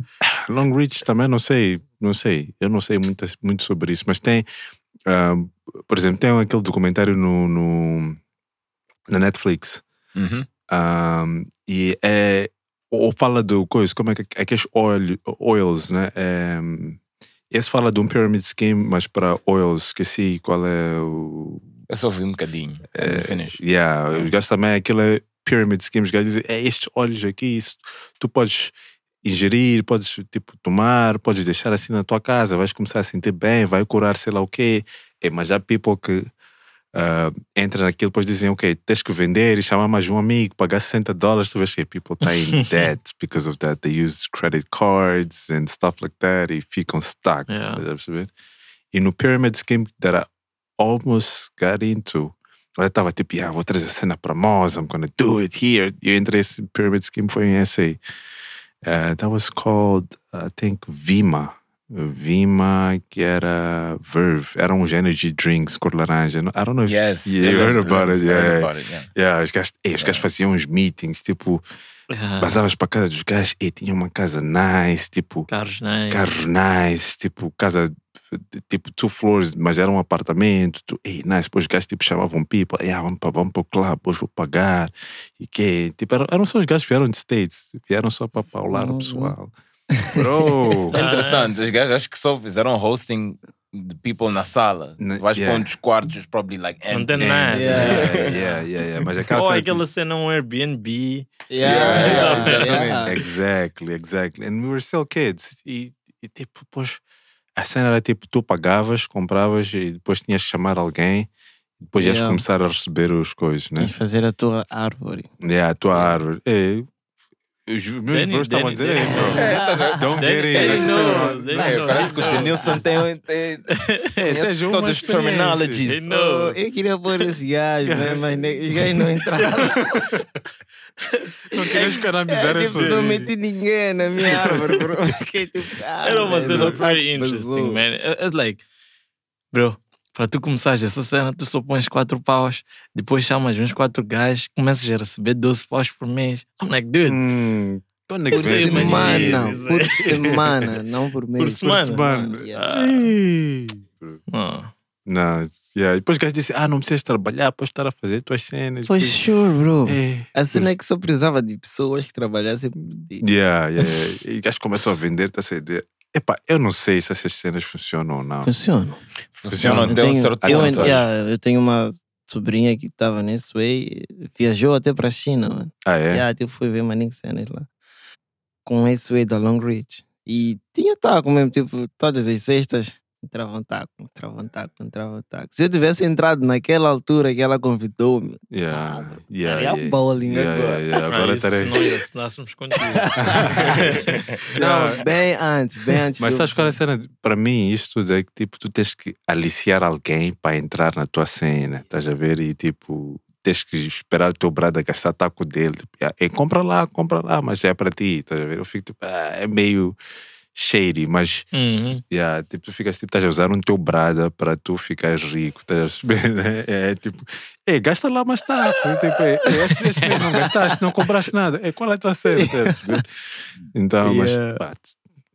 Long Reach também não sei, não sei. Eu não sei muito, muito sobre isso, mas tem, ah, por exemplo, tem aquele documentário no, no- na Netflix Uhum. Um, e é ou fala do coisa, como é que aqueles oil, oils, né? É, esse fala de um pyramid scheme, mas para oils, esqueci qual é o. Eu só ouvi um bocadinho. É, finish. Yeah, os gajos também, aquilo é pyramid scheme, os gajos dizem, é estes óleos aqui, isso, tu podes ingerir, podes tipo tomar, podes deixar assim na tua casa, vais começar a sentir bem, vai curar sei lá o quê. É, mas há people que ah, entram naquilo, depois dizem, ok, tens que vender e chamar mais um amigo, pagar 60 dólares, tu vês que people está in debt because of that. They use credit cards and stuff like that e ficam stuck. Yeah. perceber? E no pyramid scheme that I almost got into, eu estava tipo, yeah, vou trazer a cena para Moz, I'm gonna do it here. E eu entrei nesse pyramid scheme, foi em SA. Uh, that was called, I think, Vima. Vima, que era Verve. Era uns energy drinks cor laranja. I don't know if Yes. yeah, you heard lembro, about it. Yeah, heard yeah. about it, yeah. Yeah, os gajos, os gajos faziam uns meetings, tipo, Yeah. passavas para casa dos gajos e tinha uma casa nice, tipo, Carros, né? carros nice, tipo, casa, tipo, two floors, mas era um apartamento, tu, ei, nice, depois os gajos, tipo, chamavam people, yeah, vamos para vamos para o club, depois vou pagar, e que, tipo, eram, eram só os gajos que vieram de States, vieram só para paular o pessoal. Bro! É interessante, os gajos acho que só fizeram hosting de people na sala. Na- Vais yeah. para um dos quartos, probably like Não empty. tem nada. yeah, yeah, yeah, yeah, mas aquela Ou cena, aquela cena um Airbnb. Yeah, Yeah, yeah, yeah. Exactly, exactly. And we were still kids. E, e tipo, depois a cena era tipo, tu pagavas, compravas e depois tinhas que chamar alguém. Depois ias começar a receber as coisas, né? Tens de fazer a tua árvore. Yeah, a tua árvore. Ei, os meus Danny- bros estavam a dizer, Danny- ei, bro, don't get Danny É, knows. parece que o Denilson tem, tem, tem todas as experiência. terminologies. Oh, eu queria pôr esse gajo, né? mas os gajos não entraram. Não querias ficar na miséria tipo, não meti ninguém na minha árvore, bro. Fiquei tipo, ah, Era uma velho, cena very interesting, man. It- It's like, bro, para tu começares essa cena, tu só pões quatro paus, depois chamas uns quatro gajos, começas a receber 12 paus por mês. I'm like, dude, Hum, tô Por negando. Sim, mas- semana, por semana, não por mês. semana? semana. Yeah. Ah, Não, yeah. E depois o gajo disse: Ah, não precisas trabalhar, podes estar a fazer tuas cenas. For sure, bro. É. A cena é que só precisava de pessoas que trabalhassem. Yeah, yeah, yeah. E o gajo começou a vender, tá a ideia. Epá, eu não sei se essas cenas funcionam ou não. Funciona. Funciona Eu até um tenho, certo eu, ponto. acho. yeah, eu tenho uma sobrinha que estava nesse way, viajou até para a China, mano. Ah, é? Yeah, tipo, fui ver maninho cenas lá. com esse way da Long Reach. E tinha taco mesmo, tipo, todas as sextas entrava um taco, entrava um taco, entrava um taco. Se eu tivesse entrado naquela altura que ela convidou-me, Yeah, yeah, estaria yeah. bowling Yeah, agora. yeah, yeah. Agora ah, isso nós assinássemos contigo. Não, bem antes, bem antes. Mas do- sabes qual é a cena? Para mim, isto é que tipo, tu tens que aliciar alguém para entrar na tua cena, estás a ver? E tipo, tens que esperar o teu brother gastar taco dele. Tipo, "Ah, eh, compra lá, compra lá, mas é para ti, estás a ver? Eu fico tipo, ah, é meio shady, mas Uhum. yeah, tipo, tu ficas tipo, estás a usar um teu brother para tu ficares rico, estás a né? É tipo, é, gasta lá mais taco. Tipo, é, é, não gastaste, não compraste nada. É, qual é a tua cena? Então, mas Yeah. pá,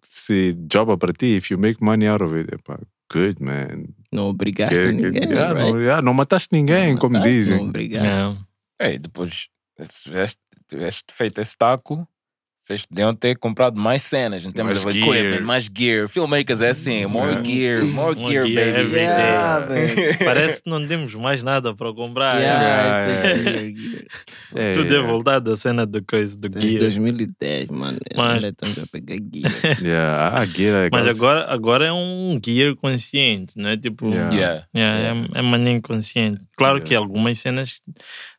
se joba para ti, if you make money out of it, é pá, good, man. Não obrigaste Que- que- ninguém. yeah, right? não, yeah, não mataste ninguém, Não como mataste, dizem. Não obrigaste. Yeah. Ei, depois, tiveste feito esse taco, vocês podiam ter comprado mais cenas em termos Mais de gear. equipment, mais gear. Filmmakers é assim, more Yeah. gear, more, More gear, gear baby. Yeah, man. Parece que não temos mais nada para comprar. Yeah, yeah, gear, gear. É, Tudo é voltado à cena do coisa do Desde gear. 2010, mano. Mas-. Estamos a pegar guia. yeah, ah, gear é Mas agora, agora é um gear consciente, não é? Tipo, Yeah. Yeah. yeah, É, é maninho consciente. Claro Yeah. que algumas cenas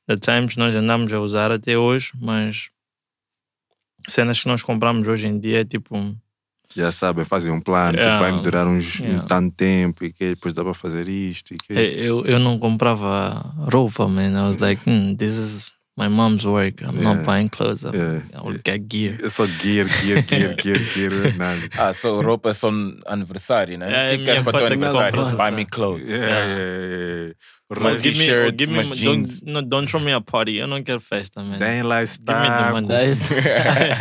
da Times nós andamos a usar até hoje, mas cenas que nós compramos hoje em dia é tipo. já sabem, fazem um plano, Yeah. que vai durar uns, Yeah. um tanto tempo e que depois dá para fazer isto e que. Eu, eu não comprava roupa, man. I was like, hmm, this is my mom's work. I'm Yeah. not buying clothes. I'm, Yeah. I will get gear. É só gear, gear, gear, gear, gear, nada. Ah, só roupa é só aniversário, né? É, que queres para o teu parte é aniversário? Buy me clothes. Yeah, yeah, yeah, yeah. Roll- Give me, t-shirt, give me, umas jeans. don't, no, don't throw me a party. Eu não quero festa, man. Tem lá Give me the está. money.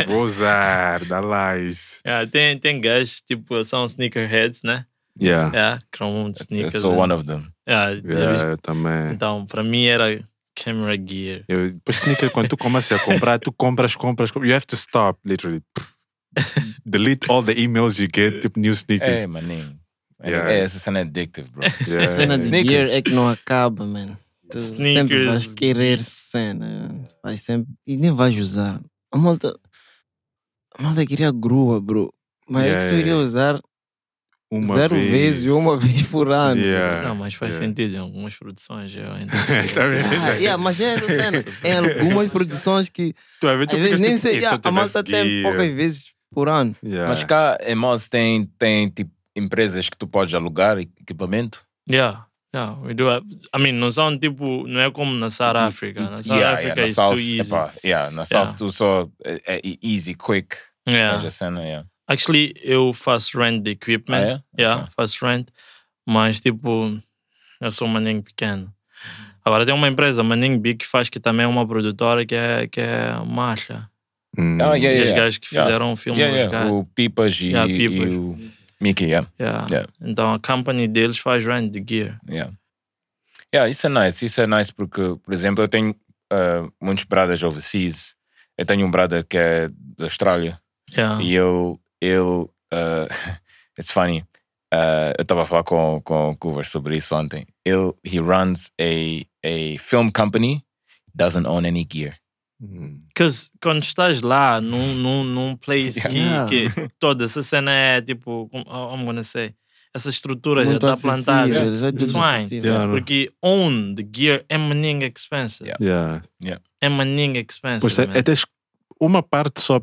Usar, dá lá isso. Yeah, tem, tem gajos, tipo, são sneakerheads, né? Yeah. Yeah, com sneakers. So and- one of them. Yeah, Yeah, também. Então, para mim era camera gear. Eu, depois sneaker, quando tu começas a comprar, tu compras, compras, compras. You have to stop, literally. Delete all the emails you get, tipo new sneakers. É, maninho. É, Yeah. é, essa cena é addictive, bro. Yeah. A cena de Sneakers. gear é que não acaba, man. Tu sempre Sneakers. vais querer cena. Vai sempre. E nem vais usar. A malta. A malta queria grua, bro. Mas é Yeah, que só iria yeah. usar Uma zero vez. vezes uma vez por ano. Yeah. Não, mas faz yeah. sentido em algumas produções. Eu ainda Tá vendo? Ah, yeah, mas é essa cena. Em algumas produções que Tu às vezes nem tipo, sei. "Eh, se eu yeah, a malta tivesse tem gear." poucas vezes por ano. Yeah. Mas cá em Moz tem, tem tipo, empresas que tu podes alugar equipamento. Yeah, yeah, we do have. I mean, não são tipo, não é como na South Africa. Na South Yeah, Africa yeah, na is South, too easy. epá, yeah, na South Yeah. tu só é, é easy, quick. Yeah. Mas a cena, yeah. Actually, eu faço rent de equipment. Ah, é? Yeah, Ok. faço rent. Mas tipo, eu sou um maninho pequeno. Agora tem uma empresa, Maninho Big, que faz que também é uma produtora que é, que é Marcha. Hum. Ah, yeah, E yeah, os yeah. gajos que Yeah. fizeram o filme yeah. gajos. O Pipas e, Yeah, e Pipas. o Mickey, yeah. Yeah. Yeah. Então a company deles faz rent de gear. Yeah. Yeah, isso é nice. Isso é nice porque, por exemplo, eu tenho uh, muitos brothers overseas. Eu tenho um brother que é da Austrália Yeah. e ele, ele uh, it's funny. Uh, eu estava a falar com, com o Coover sobre isso ontem. Ele, he runs a, a film company, doesn't own any gear. Hum. Because quando estás lá num, num, num place Yeah. que, que toda essa cena é tipo, como- how I'm gonna say, essa estrutura Muito já está plantada. It's, é fine. Yeah. Porque own the gear é maninho expensive. Yeah. Yeah. É maninho expensive. Pois é, é tens uma parte só,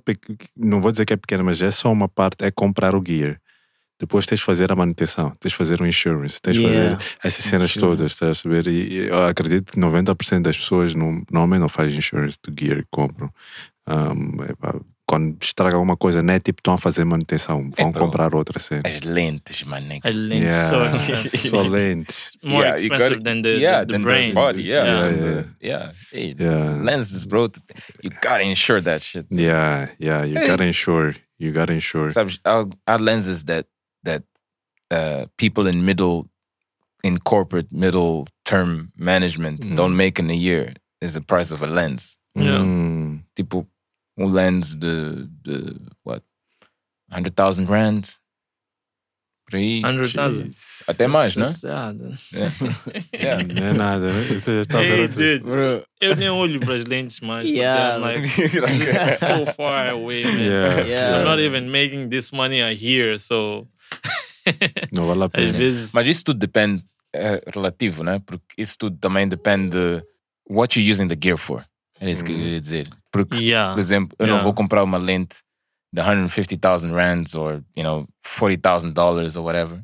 não vou dizer que é pequena, mas é só uma parte, é comprar o gear. Depois tens de fazer a manutenção, tens de fazer o insurance, tens de Yeah. fazer essas cenas Insurance. todas, estás a saber? E eu acredito que 90% das pessoas não, normalmente não fazem insurance do gear que compram. Um, epá, quando estraga alguma coisa, não é tipo estão a fazer manutenção, vão É, comprar outra cena. As lentes, my nigga. A lente Yeah. Só lentes. More Yeah, you expensive gotta- than the, yeah, the, the than brain. the body, yeah. Yeah, yeah. the- yeah. Hey, Yeah. lenses, bro. You gotta insure that shit. Yeah, yeah, you Hey. gotta insure. You gotta insure. Sabes, há, há lenses that that uh, people in middle, in corporate middle term management Mm. don't make in a year is the price of a lens. Yeah. Hum, Tipo, um lens de, de what, hundred thousand rand. Por aí. 100,000. Até mais, né? Ah, Yeah. Não é nada? Você já está Hey, dude, eu nem olho para as lentes mais. Yeah. I'm like, this is so far away, man. Yeah, I'm Yeah. not even making this money a year, so Não vale a às pena. vezes. Mas isso tudo depende, é relativo, né? Porque isso tudo também depende de what you're using the gear for. É isso que eu ia dizer. Porque, Yeah. por exemplo, eu não Yeah. vou comprar uma lente de 150,000 rands or, you know, 40,000 dollars or whatever,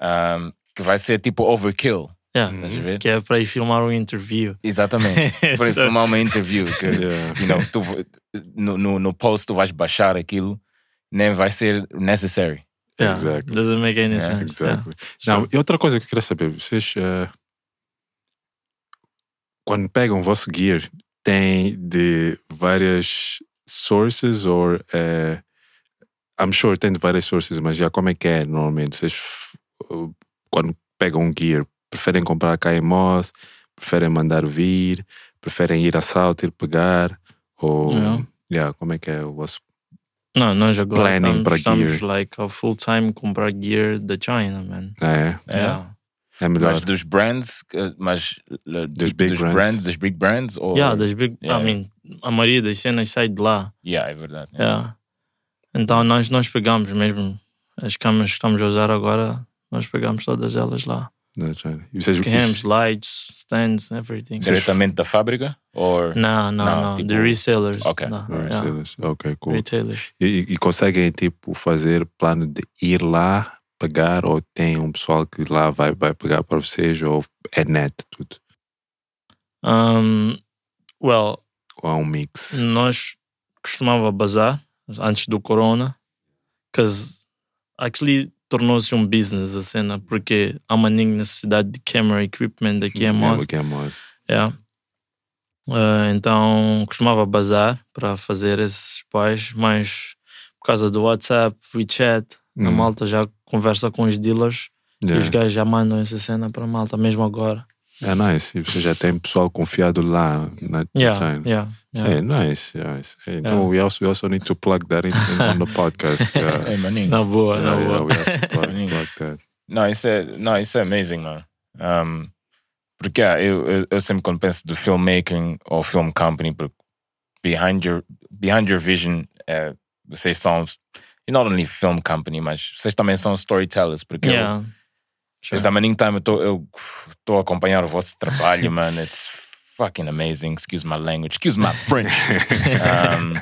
um, que vai ser tipo overkill. Yeah. A ver? Que é para ir filmar um interview. Exatamente. Para filmar uma interview que, Yeah. you know, tu, no, no, no post tu vais baixar aquilo, nem vai ser necessary. Yeah. Exactly. Doesn't make any Yeah, sense. Yeah. Exactly. Não, e outra coisa que eu queria saber, vocês eh, quando pegam o vosso gear, tem de várias sources ou eh, I'm sure tem de várias sources, mas já como é que é normalmente? Vocês quando pegam um gear, preferem comprar cá em Moz, preferem mandar vir, preferem ir a salto, ir pegar, ou Yeah. yeah, como é que é o vosso Não, nós agora Planning estamos, para estamos gear. like a full time comprar gear da China, man. é, É. Yeah. É melhor. Mas dos brands, eh, mas eh, Dos big dos brands. brands, dos big brands, ou Yeah, das big, Yeah. I mean, a maioria das cenas sai de lá. Yeah, é verdade. Yeah. Então nós, nós pegamos mesmo as câmeras que estamos a usar agora, nós pegamos todas elas lá. E vocês, Cams, lights, stands, everything. Diretamente da fábrica? Ou Não, não, Não, não. tipo- The resellers. Ok. Não, Ah, yeah. Ok, cool. Retailers. E, e conseguem, tipo, fazer plano de ir lá pegar ou tem um pessoal que lá vai, vai pegar para vocês ou é net tudo? Um, well, Ou há um mix? nós costumava bazar antes do corona, because actually tornou-se um business a cena, porque há uma necessidade de camera equipment aqui em. Yeah. Eh, então costumava bazar para fazer esses pais, mas por causa do WhatsApp, WeChat, a Hum. malta já conversa com os dealers e os Yeah. gajos já mandam essa cena para a malta, mesmo agora. É nice. E você já tem pessoal confiado lá na Yeah, China. yeah, yeah. É nice, nice. Então we, also, we also need to plug that in, in on the podcast. Yeah. É, maninho. Na boa, na Yeah, yeah, boa. plug, plug that. Não, isso é, não, isso é amazing, mano. Um, porque ah, eu, eu, eu sempre quando penso do filmmaking ou film company, porque behind your, behind your vision, é, vocês são, e not only film company, mas vocês também são storytellers, porque eu, Yeah. desde a Manning Time eu estou a acompanhar o vosso trabalho, man. It's fucking amazing. Excuse my language. Excuse my French. um,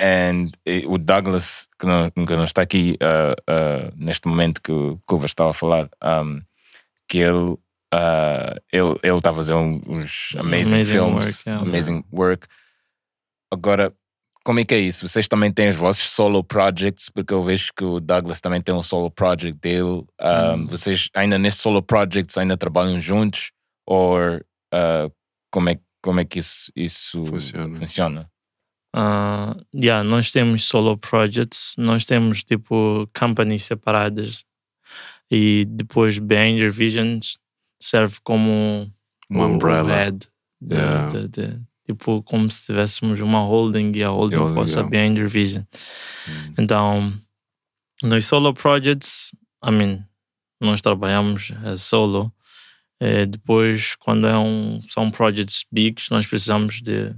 and eh, o Douglas, que não, que não está aqui uh, uh, neste momento que o Cuba estava a falar, um, que ele uh, ele ele está a fazer um- uns amazing, Amazing films, work, yeah. amazing work. Agora, como é que é isso? Vocês também têm os vossos solo projects, porque eu vejo que o Douglas também tem um solo project dele. Um, Hum. Vocês ainda nesses solo projects ainda trabalham juntos? Ou uh, como, é, como é que isso, isso Funciona. funciona? Ah, yeah, nós temos solo projects, nós temos tipo companies separadas e depois Behind Your Visions serve como Uma umbrella. head de- Yeah. de- de- tipo como se tivéssemos uma holding e a holding Holding, fosse a. Behind Vision. Então, nos solo projects, I mean, nós trabalhamos a solo. Eh, depois, quando é um, são projects bigs, nós precisamos de,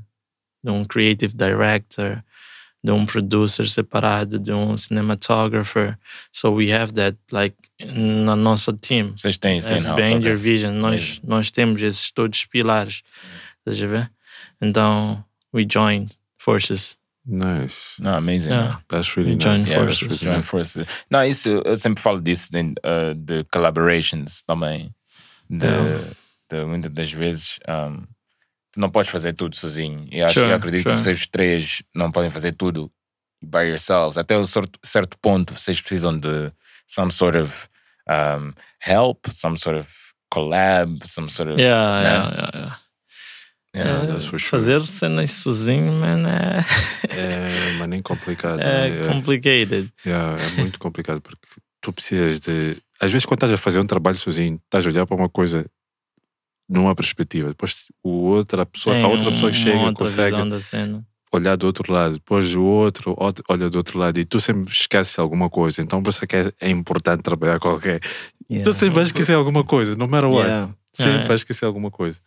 de um creative director, de um producer separado, de um cinematographer. So we have that like na nossa team. Vocês têm isso As. Your Vision, nós, nós temos esses todos os pilares. Estás a ver? Então, we joined forces. Nice. Não, amazing. Yeah. That's really join nice. Yeah, forces. Really join nice. forces. Não, isso eu sempre falo disso de, uh, de collaborations também. De, Yeah. de muitas das vezes um, tu não podes fazer tudo sozinho. E acho Sure, eu acredito sure. que vocês três não podem fazer tudo by yourselves. Até um certo, certo ponto vocês precisam de some sort of um, help, some sort of collab, some sort of Yeah, né? yeah, yeah, yeah. Yeah. É, for sure. Fazer cenas sozinho, man, é, É, mas nem complicado. é né? complicated. Yeah, é muito complicado porque tu precisas de. Às vezes, quando estás a fazer um trabalho sozinho, estás a olhar para uma coisa numa perspectiva. Depois, o outra pessoa, Tem a outra pessoa que chega outra consegue olhar do outro lado, depois o outro olha do outro lado e tu sempre esqueces alguma coisa. Então você quer, é importante trabalhar com alguém. Yeah. Tu sempre vais esquecer alguma coisa, no matter what. Yeah. Sempre Yeah. vais esquecer alguma coisa.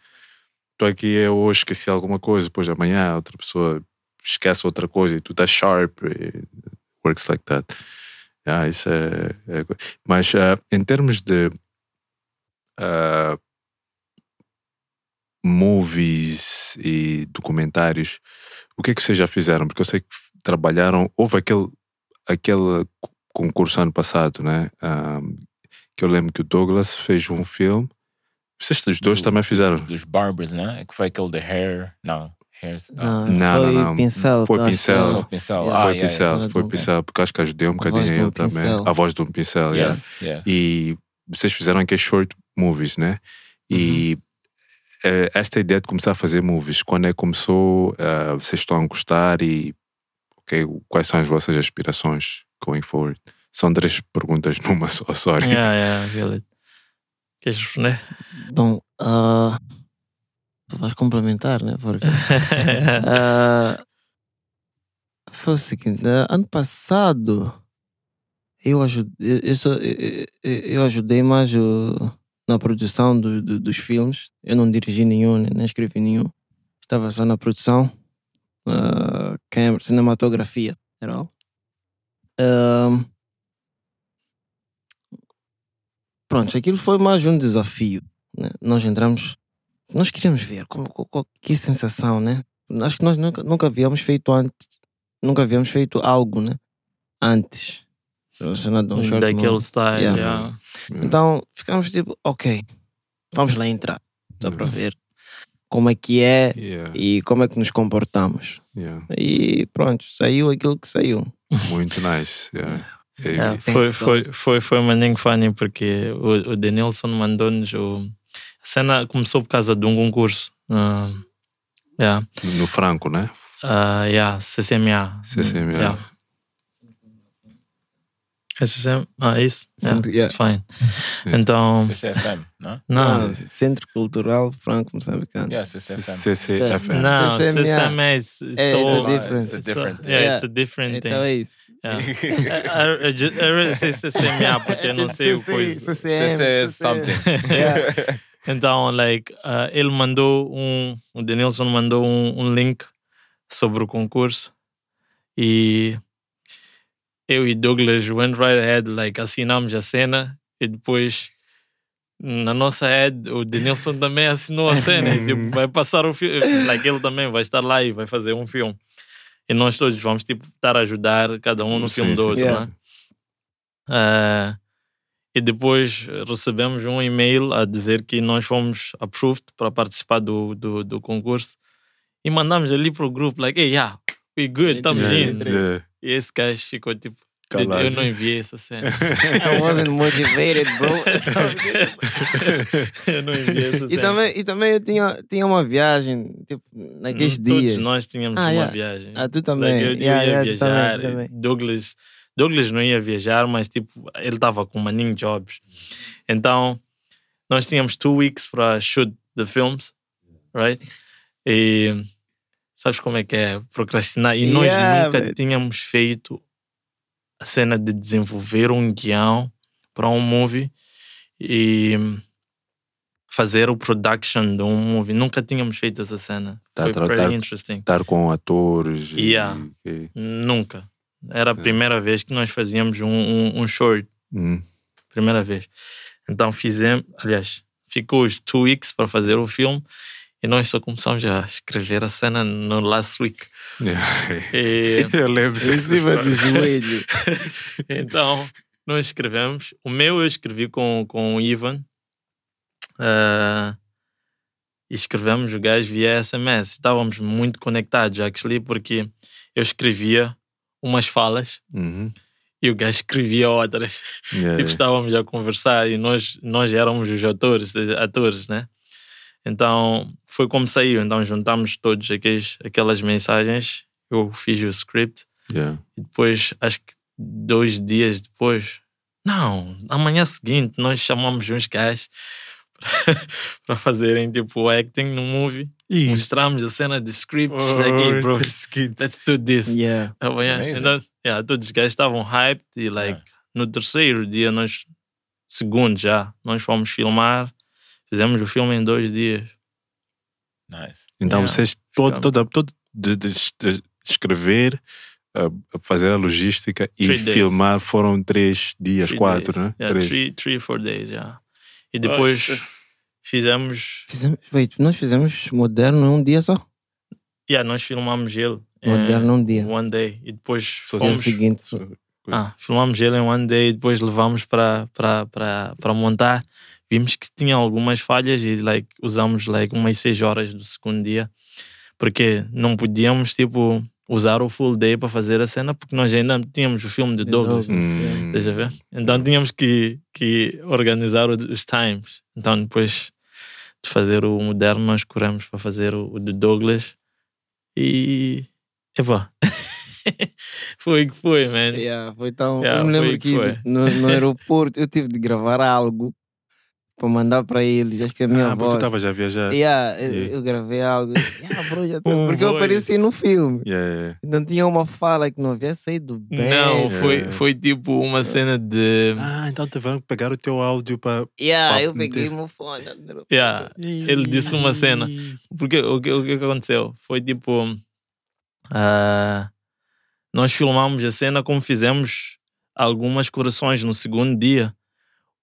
Estou aqui, eu hoje esqueci alguma coisa, depois amanhã outra pessoa esquece outra coisa e tu estás sharp. works like that. Yeah, isso é, é Mas ah, em termos de ah, movies e documentários, o que é que vocês já fizeram? Porque eu sei que trabalharam, houve aquele, aquele co- concurso ano passado, né? Ah, que eu lembro que o Douglas fez um filme. Vocês os dois Do- também fizeram? Dos Barbers, né? Que foi aquele de hair. Não, hair. Não, Não, foi não, não. pincel. Foi que pincel. Só pincel. Yeah. Ah, foi pincel, yeah. foi Yeah. pincel, porque acho que ajudei um bocadinho um ele também. pincel. A voz de um pincel. Yes, yeah. E vocês fizeram aqueles short movies, né? E Uhum. eh, esta ideia de começar a fazer movies, quando é que começou? eh, vocês estão a gostar e ok, quais são as vossas aspirações going forward? São três perguntas numa só, sorry. Yeah, yeah, feel it. Queres responder? Bom, tu vais complementar, né? Porque ah, foi o seguinte: ah, ano passado eu ajudei, eu, só- eu- eu- ajudei mais o- na produção do- do- dos filmes. Eu não dirigi nenhum, nem escrevi nenhum. Estava só na produção, ah, câmera, cinematografia, era all. Pronto, aquilo foi mais um desafio. né? Nós entramos, nós queríamos ver como, qual- que sensação, né? Acho que nós nunca, nunca havíamos feito antes, nunca havíamos feito algo, né? Antes. Relacionado a um short Daquele movie. style, Yeah. yeah. Então ficamos tipo, ok, vamos lá entrar, só para ver como é que é Yeah, e como é que nos comportamos. yeah. E pronto, saiu aquilo que saiu. Muito nice. É easy. foi, foi, foi, foi um maninho funny porque o, o Denilson mandou-nos o. A cena começou por causa de um concurso. Uh, yeah. No Franco, né? Uh, yeah, CCMA. CCMA. Yeah. É CCM? Ah, é isso? Yeah, Sempre, yeah. Fine. Então, CCFM, não? não. Ah, Centro Cultural Franco Moçambicano. Yeah, CCFM. CCFM. Não, CCMA. CCMA is it's É, all, it's a different- It's a it's different thing. yeah, it's a different thing. Então é isso. Yeah. I, I, I, ju- I really say CCMA porque eu não sei o coisa. CC is something. Yeah. Então, like, uh, ele mandou um, o Denilson mandou um, um link sobre o concurso e eu e Douglas went right ahead, like, assinamos a cena e depois na nossa ad o Denilson também assinou a cena e tipo, vai passar o filme, like, ele também vai estar lá e vai fazer um filme. E nós todos vamos tipo, estar a ajudar cada um no Sim, filme do sim, outro, sim. né? Ah, e depois recebemos um e-mail a dizer que nós fomos approved para participar do, do, do concurso e mandamos ali pro grupo, like, hey, yeah, we good, estamos Yeah, indo. yeah. E esse gajo ficou tipo, Calado. eu não enviei essa cena. I wasn't motivated, bro. eu não enviei essa e, cena. também, e também eu tinha, tinha uma viagem, tipo, naqueles Todos dias. nós tínhamos Ah, uma yeah. viagem. Ah, tu também. Like, eu, eu Yeah, ia yeah, também, viajar. tu também. Douglas, Douglas não ia viajar, mas tipo, ele estava com maninho jobs. Então, nós tínhamos two weeks para shoot the films, right? E sabes como é que é procrastinar? E nós Yeah, nunca man. tínhamos feito a cena de desenvolver um guião para um movie e fazer o production de um movie. Nunca tínhamos feito essa cena. Tá Foi tratar- very interesting. Estar com atores. Yeah. e- Nunca. Era a primeira vez que nós fazíamos um, um, um short. Hum. Primeira vez. Então fizemos, aliás, ficou os two weeks para fazer o filme e nós só começamos a escrever a cena no last week. Yeah. E, Eu lembro Em cima do joelho. então nós escrevemos. O meu eu escrevi com, com o Ivan. ah, e escrevemos o gajo via SMS. Estávamos muito conectados, actually, porque eu escrevia umas falas Uhum. e o gajo escrevia outras. Yeah, Tipo, estávamos a conversar e nós, nós éramos os atores, atores, né? Então, foi como saiu. Então, juntámos todos aqueles, aquelas mensagens. Eu fiz o script yeah. e depois, acho que dois dias depois, não, amanhã seguinte, nós chamamos uns gajos para fazerem tipo o acting no movie. Mostramos a cena de scripts oh, daqui, bro. Let's do this. Yeah. Tá bom, yeah. Então, yeah, todos os gajos estavam hyped e, like, no terceiro dia, nós, segundo já, nós fomos filmar, fizemos o filme em dois dias. Nice. Então Yeah. vocês todo, todo, todo de, de, de escrever, uh, fazer a logística e Three days. filmar foram três dias, Three quatro, days. né? Yeah, três. three, three, four days, yeah. E depois Oxe. fizemos, Fizemos, wait, nós fizemos moderno em um dia só? yeah, nós filmamos ele em Moderno um dia. one day e depois Só fomos, seguinte. ah, filmamos ele em one day e depois levamos para para para para montar. Vimos que tinha algumas falhas e like usamos like umas seis horas do segundo dia porque não podíamos tipo usar o full day para fazer a cena porque nós ainda tínhamos o filme de Douglas. Douglas, Hum. yeah. Estás a ver? Então tínhamos que, que organizar os times. Então depois de fazer o moderno, nós corremos para fazer o, o de Douglas. E. Epá. foi que foi, man. Yeah, foi tão. Yeah, eu me foi lembro que que foi. no, no aeroporto eu tive de gravar algo para mandar para eles. Acho que a minha Ah, porque tu avó. estavas a viajar. Yeah, eu, Yeah. eu gravei algo. Yeah, bro, já tô- Um porque eu voice. apareci no filme. Yeah, yeah. Não tinha uma fala que não havia saído bem. Não, foi, É. foi tipo uma cena de. Ah, então tiveram que pegar o teu áudio para. Yeah, Papo eu peguei meu fone. Yeah, ele disse uma cena. Porque o que, o que aconteceu? Foi tipo. ah, nós filmamos a cena como fizemos algumas correções no segundo dia.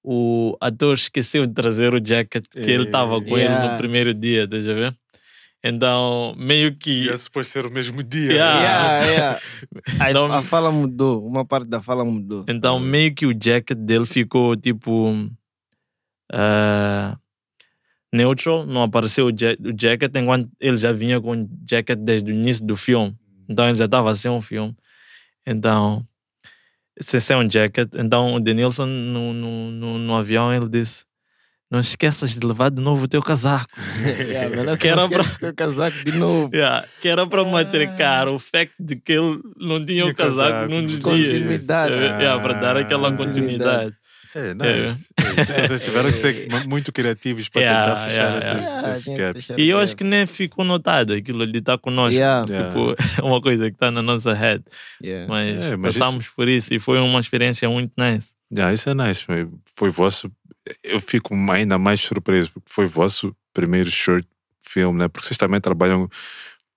O ator esqueceu de trazer o jacket que ele estava com ele Yeah. no primeiro dia, estás a ver? Então, meio que. E é suposto ser o mesmo dia. Yeah. Yeah, yeah. A, Então- a fala mudou. Uma parte da fala mudou. Então, meio que o jacket dele ficou tipo. ah, neutral, não apareceu o, ja- o jacket, enquanto ele já vinha com o jacket desde o início do filme. Então, ele já estava sem um filme. Então, sem ser um jacket. Então, o Denilson no, no, no, no avião ele disse: Não esqueças de levar de novo o teu casaco. Yeah, Que era o teu casaco de novo. Yeah, que era para matricar o fact de que ele não tinha o casaco casaco, num dos dias. continuidade. Yeah, para dar aquela Ah. continuidade. É, nice. É, Vocês tiveram que ser mu- muito criativos para Yeah, tentar fechar yeah, esses, yeah. Esses que gaps. E eu acho que nem ficou notado aquilo ali está Yeah. Tipo, é uma coisa que está na nossa head. yeah. Mas, É, mas passamos por isso e foi uma experiência muito nice. Yeah, isso é nice. Foi, vosso. Eu fico ainda mais surpreso porque foi vosso primeiro short film, né? Porque vocês também trabalham.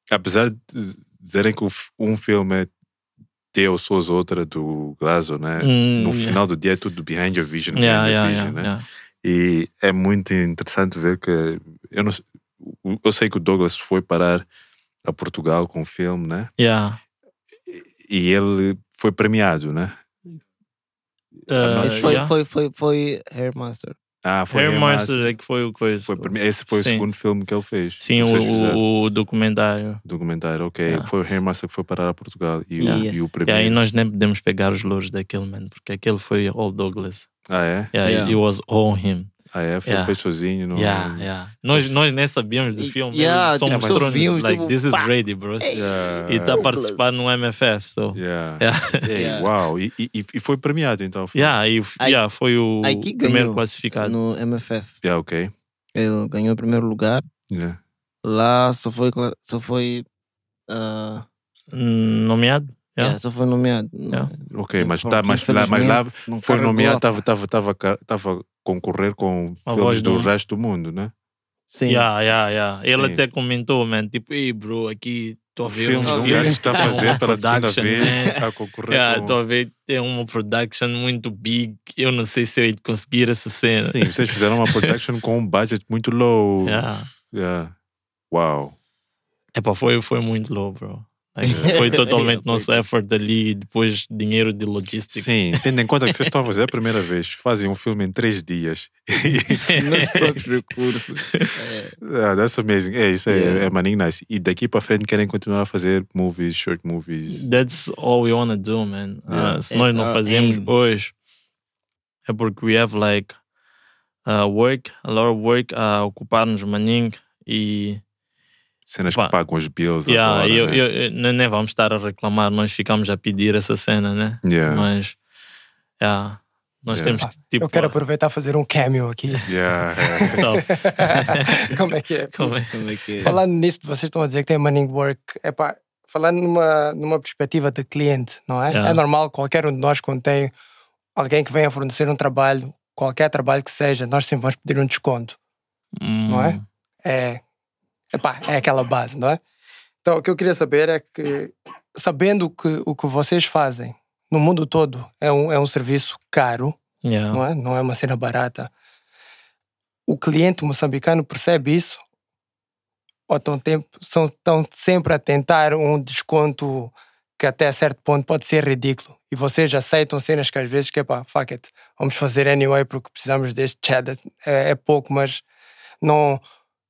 Apesar de dizerem que um filme é teu, Souza, outra do Glazo, né? Hum, no yeah. final do dia é tudo behind your vision. Yeah, behind your yeah, vision, yeah, né? yeah. E é muito interessante ver que. Eu, não, eu sei que o Douglas foi parar a Portugal com o filme, né? Yeah. E ele foi premiado, né? Uh, foi, yeah. foi, foi, foi Hairmaster. Ah, foi é que foi o coisa. Foi esse foi Sim. o segundo filme que ele fez. Sim, o, o, o documentário. documentário, ok. Yeah. Foi o Hairmaster que foi parar a Portugal e, Yeah. o, e o Yes. E aí primeiro. nós nem podemos pegar os louros daquele, man, porque aquele foi all Douglas. Ah, é? Yeah, Yeah. it was all him. Ah, é? Foi, Yeah. fez sozinho. Não... Yeah, yeah. Nós, nós nem sabíamos do E- filme. yeah, só tipo, mostrou vimos, like, tipo, this is pá. ready, bro. Yeah. E está a participar no MFF, so. Yeah. Yeah. Uau! E, e, e foi premiado então? Foi? Yeah, e yeah, foi o primeiro classificado. No MFF. Yeah, ok. Ele ganhou o primeiro lugar. Yeah. Lá só foi. Só foi Hum, Nomeado? Yeah. yeah, só foi nomeado. Yeah. Ok, mas, tá, mas, lá, mas lá foi nomeado, estava concorrer com A filmes do do- resto do mundo, né? Sim. Yeah, yeah, yeah. Ele Sim. até comentou, man, tipo, ei, bro, aqui estou a ver Filmes um filmes gajo que está a fazer pela segunda production, vez man. a concorrer Yeah, com... estou a ver tem uma production muito big. Eu não sei se eu ia conseguir essa cena. Sim, vocês fizeram uma production com um budget muito low. Yeah. Yeah. Uau. Epa, foi, foi muito low, bro. Foi totalmente nosso effort ali e depois dinheiro de logistics. Sim, tendo em conta que vocês estão a fazer a primeira vez, fazem um filme em três dias. Nos próprios recursos. ah, that's amazing. É, isso é, Yeah. é maninho nice. E daqui para frente querem continuar a fazer movies, short movies. That's all we wanna do, man. Yeah. Uh, se nós It's não our fazemos aim. hoje, é porque we have like uh, work, a lot of work a ocupar-nos maninho e Cenas Pá. que pagam os bills yeah, agora, eu, né? eu, eu- nem vamos estar a reclamar, nós ficamos a pedir essa cena, né? Yeah. Mas yeah, Nós Yeah. temos que, tipo. Eu quero aproveitar e fazer um cameo aqui. Yeah, yeah. Só, Como é que é? como é? Como é que é? Falando nisso, vocês estão a dizer que tem money work. Epá, falando numa, numa perspectiva de cliente, não é? Yeah. É normal qualquer um de nós, quando tem alguém que venha fornecer um trabalho, qualquer trabalho que seja, nós sempre vamos pedir um desconto, não é? É, epá, é aquela base, não é? Então, o que eu queria saber é que, sabendo que o que vocês fazem no mundo todo é um, é um serviço caro, Yeah. não é? Não é uma cena barata. O cliente moçambicano percebe isso? Ou estão, tempo, são, estão sempre a tentar um desconto que até certo ponto pode ser ridículo? E vocês aceitam cenas que às vezes que é pá, fuck it, vamos fazer anyway porque precisamos deste cheddar, é, é pouco, mas não,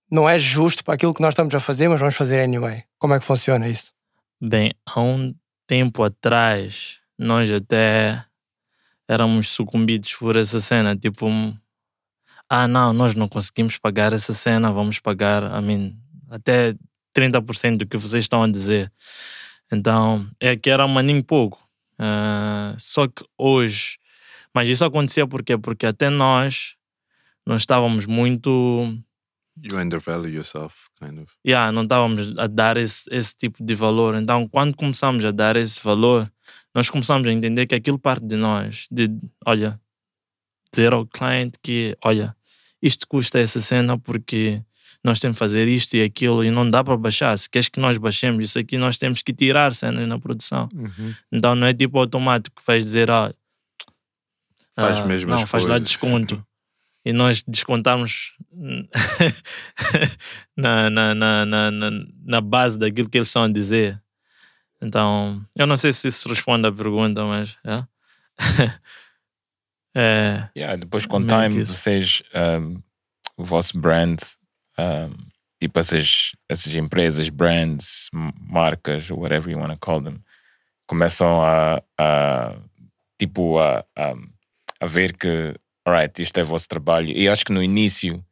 não é justo para aquilo que nós estamos a fazer, mas vamos fazer anyway. Como é que funciona isso? Bem, há um tempo atrás, nós até éramos sucumbidos por essa cena. Tipo, um, ah, não, nós não conseguimos pagar essa cena, vamos pagar, I mean, até 30% do que vocês estão a dizer. Então, é que era maninho pouco. Ah, só que hoje, mas isso acontecia por quê? Porque até nós, nós estávamos muito You undervalue yourself, kind of. yeah, não estávamos a dar esse, esse tipo de valor. Então, quando começamos a dar esse valor, nós começamos a entender que aquilo parte de nós. De, olha, dizer ao cliente que, olha, isto custa essa cena porque nós temos que fazer isto e aquilo e não dá para baixar. Se queres que nós baixemos isso aqui, nós temos que tirar cenas na produção. Então, não é tipo automático que vais dizer, ah, Faz ah, mesmo não, as faz lá coisas. desconto. E nós descontarmos na, na, na, na, na, base daquilo que eles estão a dizer. Então, eu não sei se isso responde à pergunta, mas. É, é Yeah, depois com o time, vocês, um, o vosso brand, um, tipo essas, essas empresas, brands, marcas, whatever you want to call them, começam a, a tipo, a, a, a ver que, alright, isto é o vosso trabalho. E acho que no início,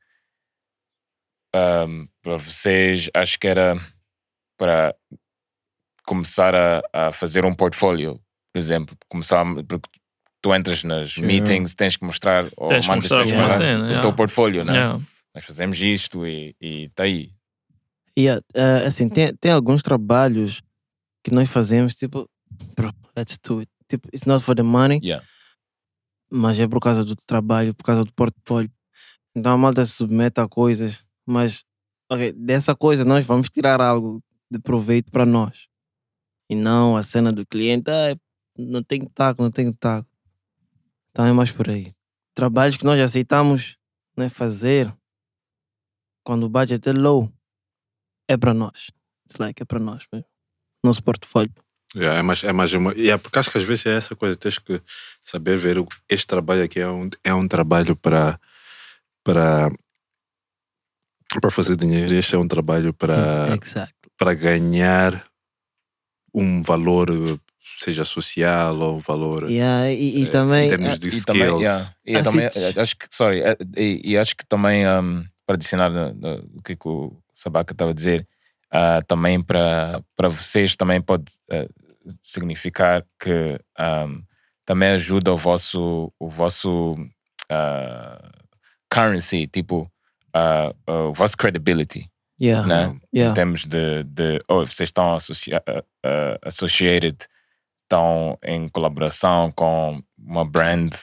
um, para vocês, acho que era para começar a, a fazer um portfólio, por exemplo, começar, porque tu entras nas meetings, tens que mostrar, ou Tens que mandas, mostrar tens uma cena, o yeah. teu portfólio, né? yeah. Nós fazemos isto e está aí. Yeah, eh, assim, tem, tem alguns trabalhos que nós fazemos, tipo, bro, let's do it. Tipo, it's not for the money, Yeah. Mas é por causa do trabalho, por causa do portfólio. Então a malta se submete a coisas, mas ok, dessa coisa nós vamos tirar algo de proveito para nós. E não a cena do cliente, ah, não tem taco, não tem taco. Então é mais por aí. Trabalhos que nós aceitamos né, fazer quando o budget é low, é para nós. It's like, é para nós mesmo. Nosso portfólio. Yeah, é mais, é mais uma, yeah, porque acho que às vezes é essa coisa, tens que saber ver este trabalho aqui é um, é um trabalho para para para fazer dinheiro, este é um trabalho para para ganhar um valor, seja social ou um valor Yeah, e, e eh, também. em termos de E skills. também, yeah, e Assim, também tch- acho que, sorry, eh, e, e acho que também, um, para adicionar o que, que o Sabaca estava a dizer, ah, também para, vocês também pode eh, significar que um, também ajuda o vosso, o vosso ah, currency, tipo, ah, o vosso credibility, yeah, né? Em yeah. termos de, de oh, vocês estão associa, uh, uh, associated, estão em colaboração com uma brand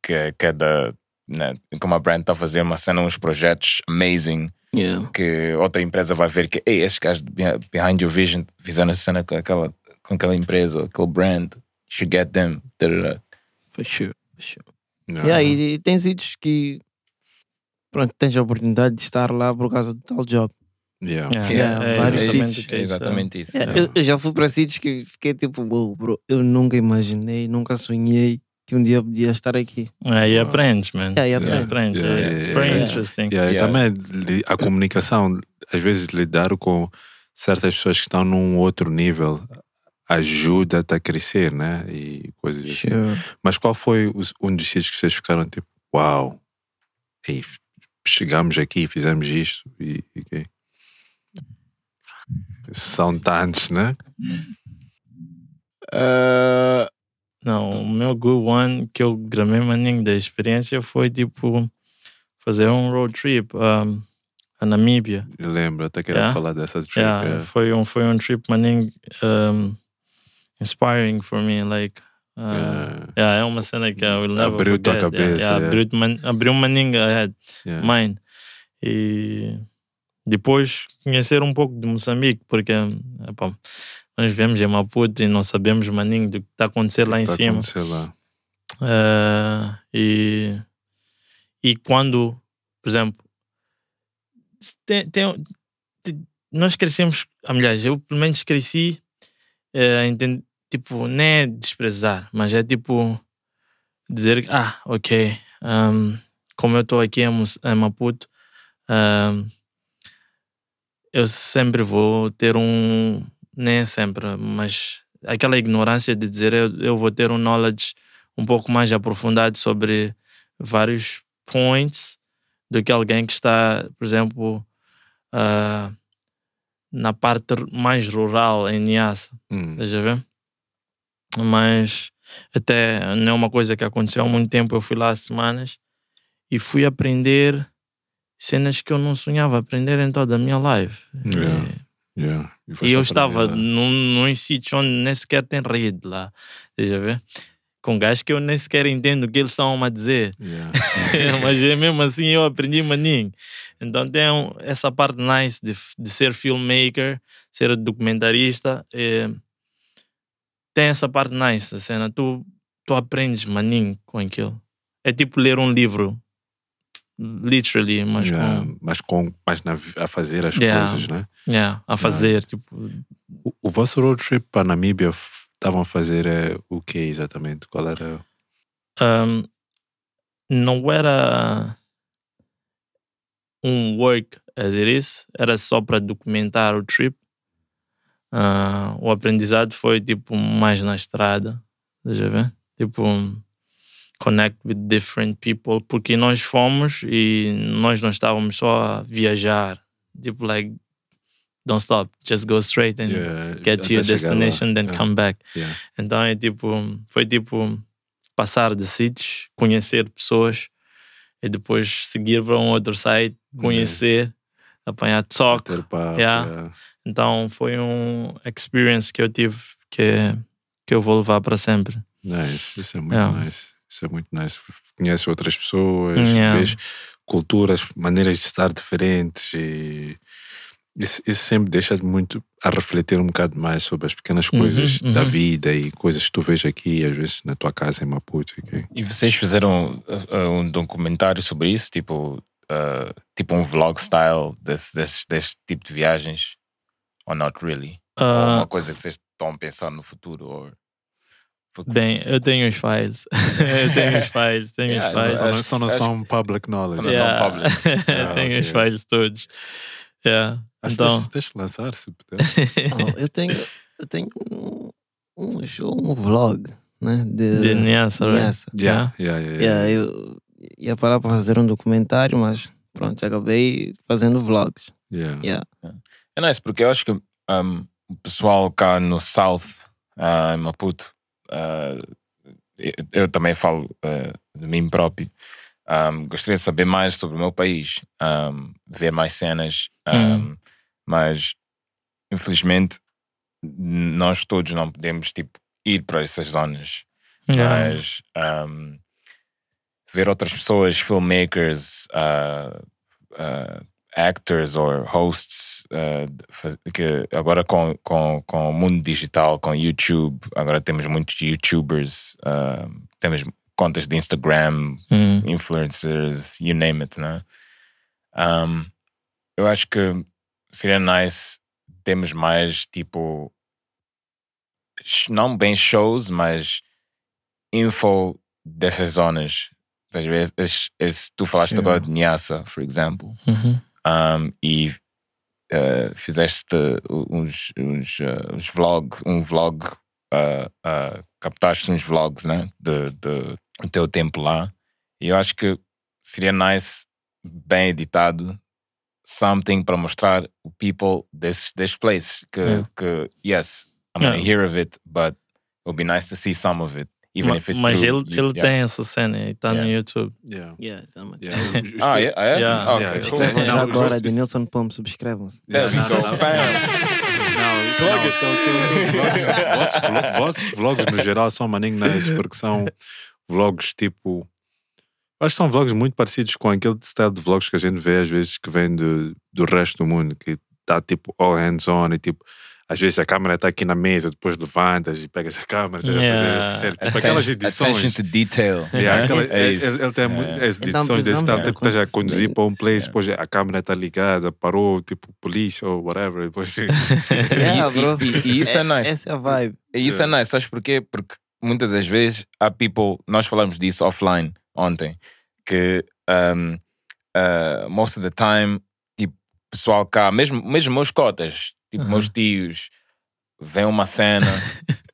que, que é da. Né, que uma brand está a fazer uma cena, uns projetos amazing, yeah. que outra empresa vai ver que, ei, estes gajos de behind your vision fizeram a cena com aquela, com aquela empresa, aquele brand, you should get them. For sure. For sure. Yeah. Yeah, e, e tem sítios que. Pronto, tens a oportunidade de estar lá por causa do tal job. Yeah. Yeah, Yeah, é vários É é isso. exatamente isso. Yeah, eu, eu já fui para sítios que fiquei tipo, wow, bro, eu nunca imaginei, nunca sonhei que um dia eu podia estar aqui. É, e aprendes, man. Yeah, e aprendes. aprendes. Yeah, yeah, yeah, It's very yeah. interesting. Yeah, E também a comunicação, às vezes lidar com certas pessoas que estão num outro nível ajuda-te a crescer, né? E coisas assim. Mas qual foi um dos sítios que vocês ficaram tipo, uau, ei, chegamos aqui, fizemos isto e, e? São tantos, né? Ah, Não, o meu good one que eu gramei maninho da experiência foi tipo fazer um road trip um, a Namíbia. Eu lembro, até queria Yeah. falar dessa trip. Yeah, yeah. foi um foi um trip maninho um, inspiring for me, like uh, Yeah. é uma cena que eu will never Abriu tua cabeça, abriu, man, abriu maninho ahead, Yeah. mine. E depois conhecer um pouco de Moçambique, porque epá, nós vivemos em Maputo e não sabemos maninho do que está a acontecer lá em Tá cima. acontecer lá. Eh, e, e quando, por exemplo, tem, tem- tem- nós crescemos, aliás, eu pelo menos cresci, enten- tipo, não é desprezar, mas é tipo dizer, que, ah, ok, ahm, como eu estou aqui em, em Maputo, ahm, eu sempre vou ter um, nem sempre, mas aquela ignorância de dizer eu, eu vou ter um knowledge um pouco mais aprofundado sobre vários points do que alguém que está, por exemplo, ah, na parte mais rural em Niassa. Hum. Estás a ver? Mas até não é uma coisa que aconteceu há muito tempo. Eu fui lá há semanas e fui aprender cenas que eu não sonhava aprender em toda a minha live. Yeah. Yeah. E eu estava num, num sítio onde nem sequer tem rede lá. Deixa ver? Com gajos que eu nem sequer entendo o que eles estão a dizer. Yeah. Mas é mesmo assim eu aprendi maninho. Então tem essa parte nice de, de ser filmmaker, ser documentarista. eh, tem essa parte nice, a cena. Tu, tu aprendes maninho com aquilo. É tipo ler um livro. Literally, mas Yeah. com. Mas com mais na, a fazer as Yeah. coisas, né? Yeah, a fazer, tipo. O, o vosso road trip para Namíbia estavam a fazer é, o que exatamente? Qual era? um, não era um work as it is, era só para documentar o trip. Ah, o aprendizado foi tipo mais na estrada, deixa eu ver? Tipo, connect with different people, porque nós fomos e nós não estávamos só a viajar, tipo, like, don't stop, just go straight and Yeah, get your destination, then Yeah. come back. Yeah. Então é tipo, foi tipo passar de sítios, conhecer pessoas e depois seguir para um outro site, conhecer, apanhar talk. Então foi um experience que eu tive que, que eu vou levar para sempre. Nice, isso é muito nice. Isso é muito nice. Conheces outras pessoas, Yeah. vês culturas, maneiras de estar diferentes e isso, isso sempre deixa muito a refletir um bocado mais sobre as pequenas Uhum, coisas da uhum. vida e coisas que tu vês aqui, às vezes na tua casa em Maputo. ok? E vocês fizeram uh, uh, um documentário sobre isso? Tipo, uh, tipo um vlog style desse, desse, desse tipo de viagens? Or not really? Ou Ah, uma coisa que vocês estão a pensar no futuro? Or... Bem, eu tenho os files. eu tenho os files, tenho Yeah, os files. Só não, acho- só não acho- são public knowledge. Só não são public. Ah, tenho os ok. files todos. Yeah. Acho Então, que tens que lançar, se puder. Oh, eu tenho, eu tenho um, um show, um vlog, né? De, de Niassa, right? Niassa. Yeah, yeah, yeah, Yeah, yeah. eu ia parar para fazer um documentário, mas pronto, acabei fazendo vlogs. Yeah. Yeah. É nice, porque eu acho que um, o pessoal cá no South, uh, em Maputo, uh, eu, eu também falo uh, de mim próprio. Um, gostaria de saber mais sobre o meu país, um, ver mais cenas, um, Hum. mas infelizmente nós todos não podemos tipo, ir para essas zonas. Mas ver outras pessoas, filmmakers, uh, uh, actors or hosts, uh, que agora com, com, com o mundo digital, com YouTube, agora temos muitos YouTubers, uh, temos contas de Instagram, Hum. influencers, you name it, né? Um, eu acho que seria nice termos mais tipo não bem shows, mas info dessas zonas. Às vezes, es- es- tu falaste Yeah. agora de Niassa, por exemplo, Uhum. Um, e uh, fizeste uns, uns, uh, uns vlog, um vlog, uh, uh, captaste uns vlogs, né? De, de, do teu tempo lá. E eu acho que seria nice, bem editado, something para mostrar o people this, this place. Que, Yeah. que yes, I'm gonna Yeah. hear of it, but it would be nice to see some of it. Even Ma- if it's Mas through, ele, you- ele yeah. tem essa cena e está no Yeah. YouTube. Yeah. Yeah. Yeah. Os- os Ah, te- yeah, ah, yeah? Oh, já Não, agora de Nilson subscrevam-se. There we Não, go. então, então, vossos, vlo- vossos vlogs no geral são maninho nice porque são vlogs tipo. Acho que são vlogs muito parecidos com aquele style de vlogs que a gente vê às vezes que vem do, do resto do mundo, que está tipo all hands on e tipo. Às vezes a câmera está aqui na mesa, depois levantas e pegas a câmera, Yeah. fazer tipo aquelas edições. attention to detail. Yeah, aquela- É ele, isso. ele tem mu- É. as Então edições desse de tipo, estás a conduzir para um place, depois a câmera está ligada, parou, tipo, polícia ou whatever. Depois... Yeah, E- bro. e- e isso é nice. Essa é a vibe. E isso é nice, sabes porquê? Porque muitas das vezes há people, nós falamos disso offline ontem, que um, uh, most of the time, tipo, pessoal cá, mesmo, mesmo meus cotas, tipo, meus tios, vem uma cena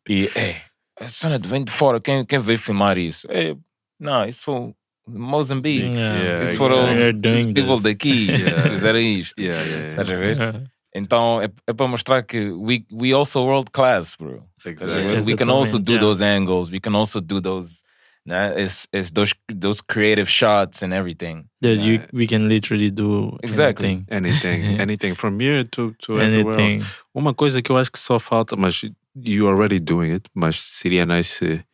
e, ei, a cena vem de fora, quem, quem veio filmar isso? Ei, não, isso foi Moçambique. Yeah, Isso foram They're doing people daqui, Yeah. fizeram isto. Yeah, yeah, yeah. Estás a ver? Então é, é para mostrar que we, we also world class, bro. Exactly. We can also do Yeah. those angles. We can also do those. Nah, it's it's those those creative shots and everything. That you, we can literally do Exactly. anything. Anything, anything from here to, to everywhere Anything. else. Uma coisa que eu acho que só falta, mas you already doing it, mas seria nice se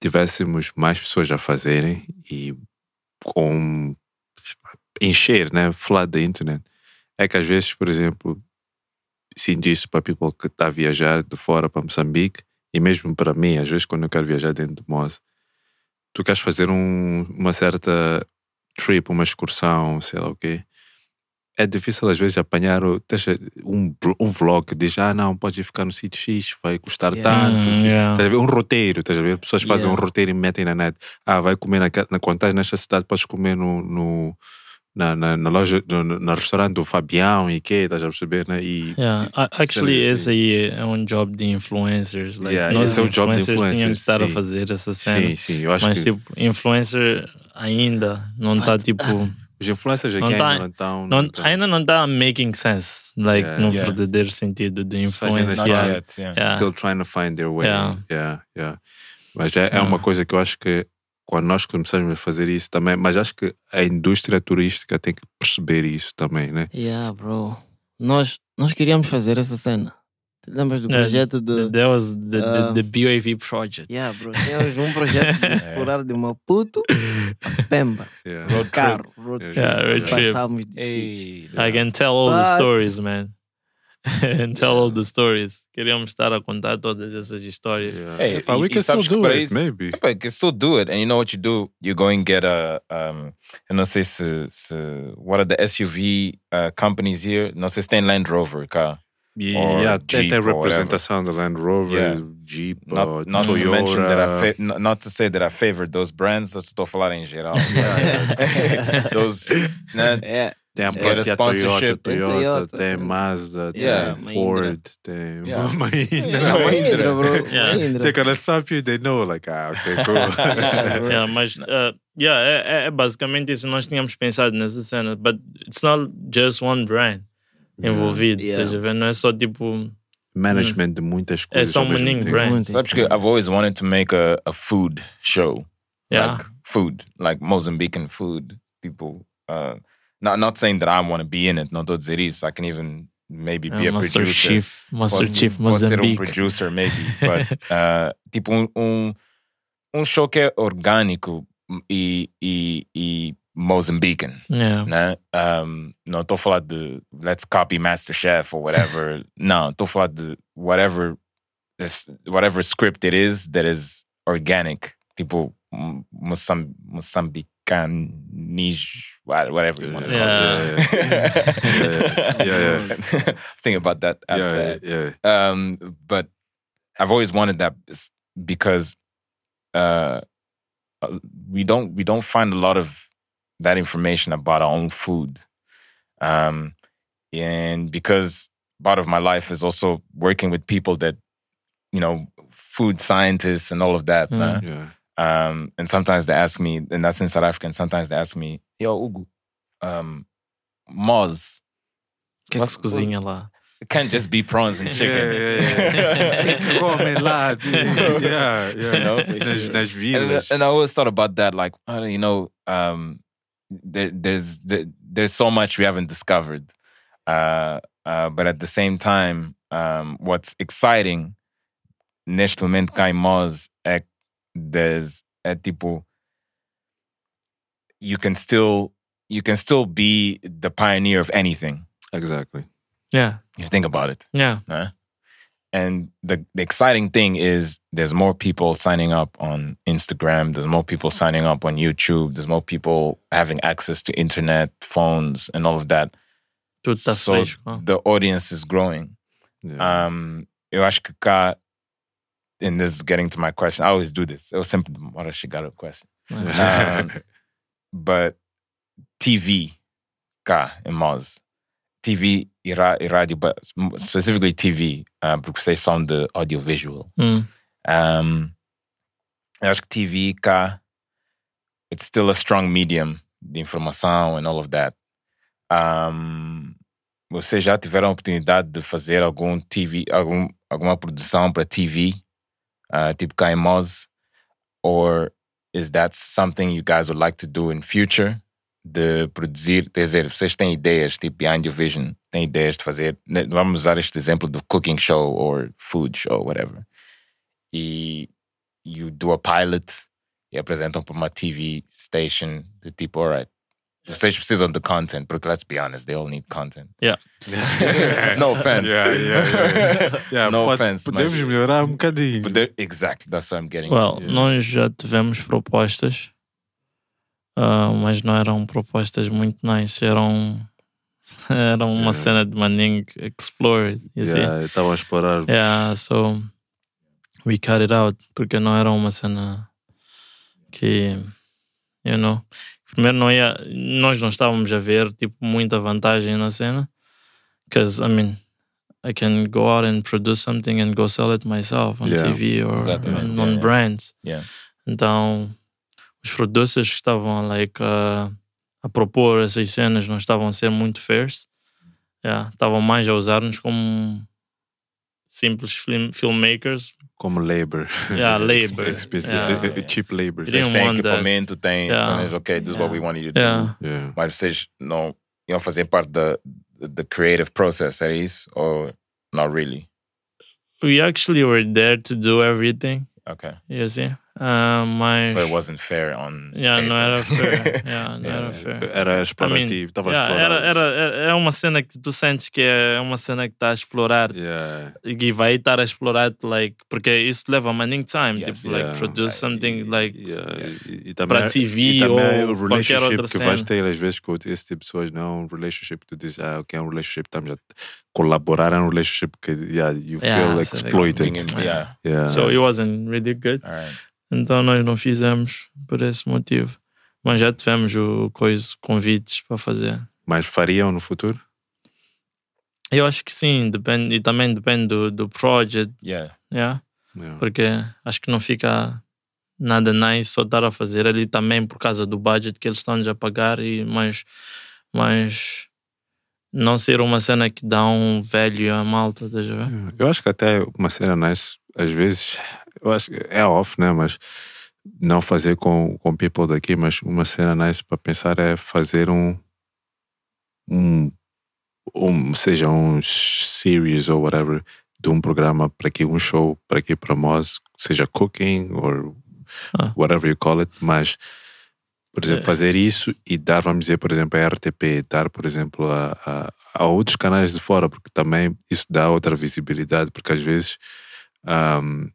tivéssemos mais pessoas a fazerem e com encher, né, flood da internet. É que às vezes, por exemplo, sinto isso para people que está a viajar de fora para Moçambique e mesmo para mim, às vezes quando eu quero viajar dentro de Moz, tu queres fazer um, uma certa trip, uma excursão, sei lá o quê. É difícil às vezes apanhar o- deixa, um, um vlog que diz, ah não, pode ficar no sítio X, vai custar Yeah. tanto. Que- yeah. Um roteiro, estás a ver? Pessoas fazem Yeah. um roteiro e metem na net. Ah, vai comer naquela, na, quando estás nesta cidade, podes comer no, no- na, na, na loja, no, restaurante do Fabião e quê, estás a perceber, né? E, Yeah, a- actually, esse aí é um job de influencers. Like, Yeah, nós esse é o job de influencers tínhamos que estar a sim. fazer essa cena. sim, sim, eu acho Mas, que tipo, influencer ainda não está, tipo... os influencers aqui não tá- ainda não estão. não- não tão- ainda não está making sense. Like, Yeah. no Yeah. verdadeiro sentido de. Not Yeah. yet. Yeah. Yeah. still trying to find their way. Yeah. Yeah, yeah. Mas é, é uma coisa que eu acho que quando nós começamos a fazer isso também, mas acho que a indústria turística tem que perceber isso também, né? Yeah, bro. Nós, nós queríamos fazer essa cena. Te lembras do Yeah, projeto de. That was the, Ah. the, the BAV project. Yeah, bro. Tínhamos um projeto de explorar de Maputo a Pemba. Yeah. Road trip. Carro, road Yeah, trip. Yeah, road trip. Passámos de. Hey. I can tell all the But- stories, man. and tell all the stories. Queríamos estar a contar todas essas histórias. Yeah. Hey, Epá, we e- can e still do it, isso- maybe. But you can still do it, and you know what you do? You go and get a. Um, eu não sei se, se what are the SUV uh, companies here? Não sei se tem Land Rover cá. Yeah, yeah, tem, tem representação da Land Rover, Yeah. Jeep, Not, or not Toyota. to mention that I fa- not, to say that I favored those brands. Eu estou a falar em geral. those, né? É. Tem a a própria Toyota, Toyota, Toyota, tem tem- Mazda, Yeah. tem Mahindra. Ford, tem Yeah. Mahindra. Mahindra, bro. Yeah. Mahindra. They're gonna stop you, they know, like, ah, okay, cool. Yeah. Yeah, mas uh, yeah, é, é- é basicamente isso. Nós tínhamos pensado nessa cena, but it's not just one brand envolvido. Yeah. estás a ver? Não é só tipo. Management de muitas É coisas. só ao um mesmo maninho tempo. brand. Muito Sabes que I've always wanted to make a, a food show. Yeah. Like food, like Mozambican food. People, uh, not not saying that I want to be in it. Não estou a dizer isso. I can even maybe be Uh, a Master producer. Chief, Master Posso- Chief posso ser um producer, maybe. But, uh, tipo, um, um, um show que é orgânico e, e, e Mozambican. Yeah. Né? Um, não estou a falar de let's copy MasterChef or whatever. não, estou a falar de whatever, if- whatever script it is that is organic. Tipo, um, Moçam- Moçambicanis, whatever you want to call it. Yeah, yeah, yeah. Think about that. Yeah, yeah, yeah. Um, but I've always wanted that because uh, uh, we don't we don't find a lot of that information about our own food, um, and because part of my life is also working with people that you know food scientists and all of that. Mm. nah? yeah. Um, and sometimes they ask me, and that's in South Africa. And sometimes they ask me, "Yo, Ugu, um, Moz, O que é que What's- cozinha lá? it can't just be prawns and chicken. Come lá, yeah, yeah. You know? nas, nas and, vilas. and I always thought about that, like, you know, um, there, there's there, there's so much we haven't discovered, uh, uh, but at the same time, um, what's exciting neste momento cá em Moz é there's é tipo you can still you can still be the pioneer of anything Exactly. Yeah, if you think about it. yeah. Huh? And the, the exciting thing is there's more people signing up on Instagram, there's more people signing up on YouTube, there's more people having access to internet, phones, and all of that. Tudo está so fresco. the audience is growing. Yeah. Um, eu acho que cá, and this is getting to my question, I always do this. Eu sempre demoro a chegar a question. Um, but TV cá em Moz, TV e, ra- e rádio, but specifically TV, uh, porque vocês são de audiovisual. Hum. Um, eu acho que TV cá, it's still a strong medium de informação and all of that. Um, vocês já tiveram a oportunidade de fazer algum TV, algum, alguma produção para TV, uh, cá em Moz? Or is that something you guys would like to do in future? De produzir, quer dizer, vocês têm ideias, tipo behind your vision, têm ideias de fazer, vamos usar este exemplo do cooking show or food show, whatever. E you do a pilot e apresentam para uma TV station de tipo, alright, vocês precisam de content, porque let's be honest, they all need content. Yeah. no offense. Yeah, yeah, yeah. Yeah, no pode- offense. Podemos mas- melhorar um bocadinho. There- exactly, that's what I'm getting. Well, to. nós já tivemos propostas, ah, mas não eram propostas muito nice. Eram, eram uma cena de Manning Explore. Yeah, Estava a explorar. Yeah, so we cut it out porque não era uma cena que, you know, primeiro não ia, nós não estávamos a ver tipo muita vantagem na cena, because I mean, I can go out and produce something and go sell it myself on Yeah, TV or on, yeah, on brands. Yeah. Então, os producers que estavam like a, a propor essas cenas não estavam a ser muito fairs. Yeah, estavam mais a usar-nos como simples film, filmmakers. Como labor. Yeah, labor. Expensive- Yeah. Cheap labor. Didn't Vocês um têm want that. equipamento, têm, Yeah. yeah. ok, this is what we want you to Yeah. do. Yeah. Mas vocês não iam fazer parte da the creative process, era isso? Or not really? We actually were there to do everything, Okay. you see. Uh, mas But it wasn't fair on yeah, não era fair. Yeah, não era fair. Era explorativo. Estava Yeah, explorar. era, era, era- é uma cena que tu sentes que é uma cena que está a explorar Yeah. e vai estar a explorar like porque isso leva manning time Yes. tipo like produce something like e, e também, para TV e também ou o qualquer outra que vais cena. ter às vezes com esse tipo de pessoas não é um relationship que tu dizes ah ok é um relationship estamos a colaborar é um relationship que yeah, you feel so like exploited yeah. yeah. so it wasn't really good All right. Então nós não fizemos por esse motivo mas já tivemos o coisa convites para fazer mas fariam no futuro eu acho que sim depende e também depende do, do project Yeah. yeah? Yeah. porque acho que não fica nada nice só estar a fazer ali também por causa do budget que eles estão a pagar e mas mas não ser uma cena que dá um velho à malta, estás a ver? Eu acho que até uma cena nice, às vezes, eu acho que é off, né? Mas não fazer com, com people daqui, mas uma cena nice para pensar é fazer um, um, um seja um series ou whatever, de um programa para aqui, um show para aqui para nós, seja cooking or Ah. whatever you call it, mas por exemplo, fazer isso e dar, vamos dizer, por exemplo, a RTP, dar, por exemplo, a, a, a outros canais de fora, porque também isso dá outra visibilidade, porque às vezes um,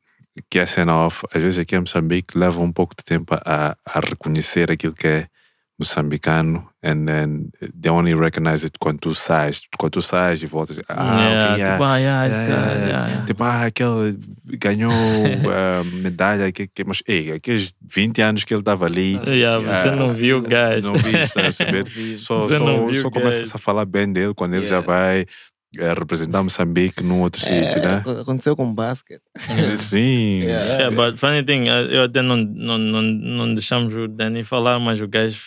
que é cena off, às vezes aqui em Moçambique leva um pouco de tempo a, a reconhecer aquilo que é moçambicano and then they only recognize it quando tu sais, quando tu sais e voltas, ah, Yeah, ok, yeah, tipo, ah, yeah, yeah, yeah. Tipo, ah, aquele ganhou ah, medalha, que, que, mas ei, aqueles 20 anos que ele estava ali. Yeah, você ah, não viu o gajo. Não vi, está a saber? Só, Você só, só o começa gajo. a falar bem dele quando ele já vai eh, representar Moçambique num outro sítio, né? É, aconteceu com basquete. Sim. Yeah. Yeah, but funny thing, eu até não, não, não, não deixamos o Danny falar, mas o gajo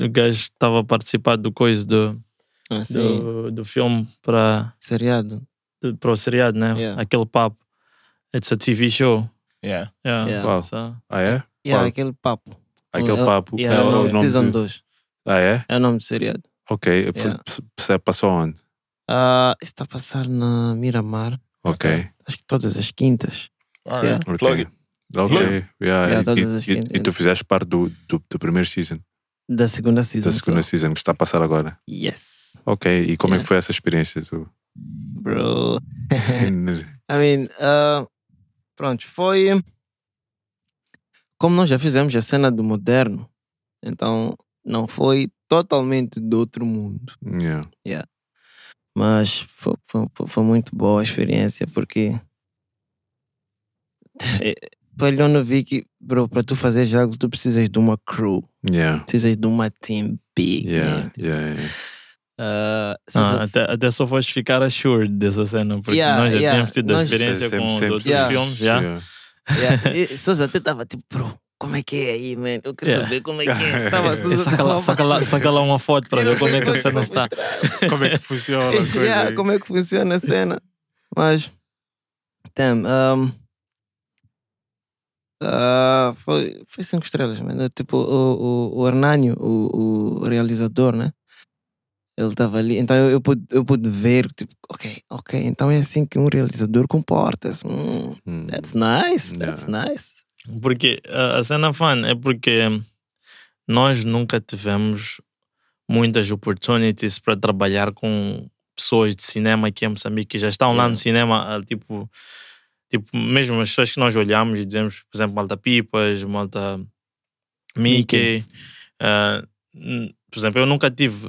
o gajo estava a participar do coisa do Assim, do, do filme para seriado. para o seriado, né? Yeah. Aquele papo. It's a TV show. Yeah. Yeah. Yeah. Uau. So, Ah, é? Yeah, Qual? aquele papo. Aquele É- papo. Yeah, é o nome, Season do- 2. Ah, é? É o nome do seriado. Ok. Yeah. Você passou onde? Ah, está a passar na Miramar. Ok. Acho que todas as quintas. All right. Yeah. Ok. Plug it. Ok. Yeah. Yeah, e- todas e, as e- quintas. e tu fizeste parte do, do, do primeiro season, Da segunda season. da segunda só. season que está a passar agora. Yes. Ok. E como é Yeah. que foi essa experiência? Tu? Bro. I mean, ah, pronto, foi. Como nós já fizemos a cena do moderno, então não foi totalmente do outro mundo. yeah. Mas foi, foi, foi- muito boa a experiência porque. Para eu não vi que, bro, para tu fazeres algo, tu precisas de uma crew, Yeah. precisas de uma team big. Yeah. man. Yeah. yeah. Ah, se- ah, se- até, até só foste ficar assured dessa cena, porque Yeah, nós já yeah. tínhamos tido a experiência Sempre- com os sempre- outros Yeah. filmes, já. Yeah. Yeah. E Sousa até estava tipo, bro, como é que é aí, man? Eu quero Yeah. saber como é que é. Tava, E saca, lá, saca, lá, saca lá uma foto para ver como é que a cena está. Como é que funciona a coisa? yeah, como é que funciona a cena. Mas, damn, um, ah, foi, foi cinco estrelas, mano. Tipo, o, o, o Hernânio, o, o realizador, né? Ele estava ali, então eu, eu, pude, eu pude ver, tipo, ok, ok, então é assim que um realizador comporta-se. Hum, Hum. that's nice, that's nice. Porque a cena fun é porque nós nunca tivemos muitas opportunities para trabalhar com pessoas de cinema aqui em Moçambique que já estão lá no cinema, tipo, tipo, mesmo as pessoas que nós olhamos e dizemos, por exemplo, Malta Pipas, Malta Mickey. ah, n- por exemplo, eu nunca tive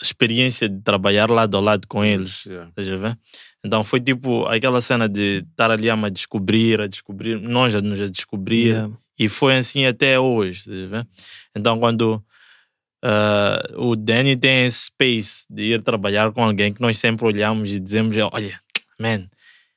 experiência de trabalhar lado a lado com eles. Yeah. Estás a ver? Então foi tipo aquela cena de estar ali a descobrir, a descobrir, nós já nos a descobrir Yeah. e foi assim até hoje. a? Então quando ah, o Danny tem esse space de ir trabalhar com alguém que nós sempre olhamos e dizemos: Olha, man,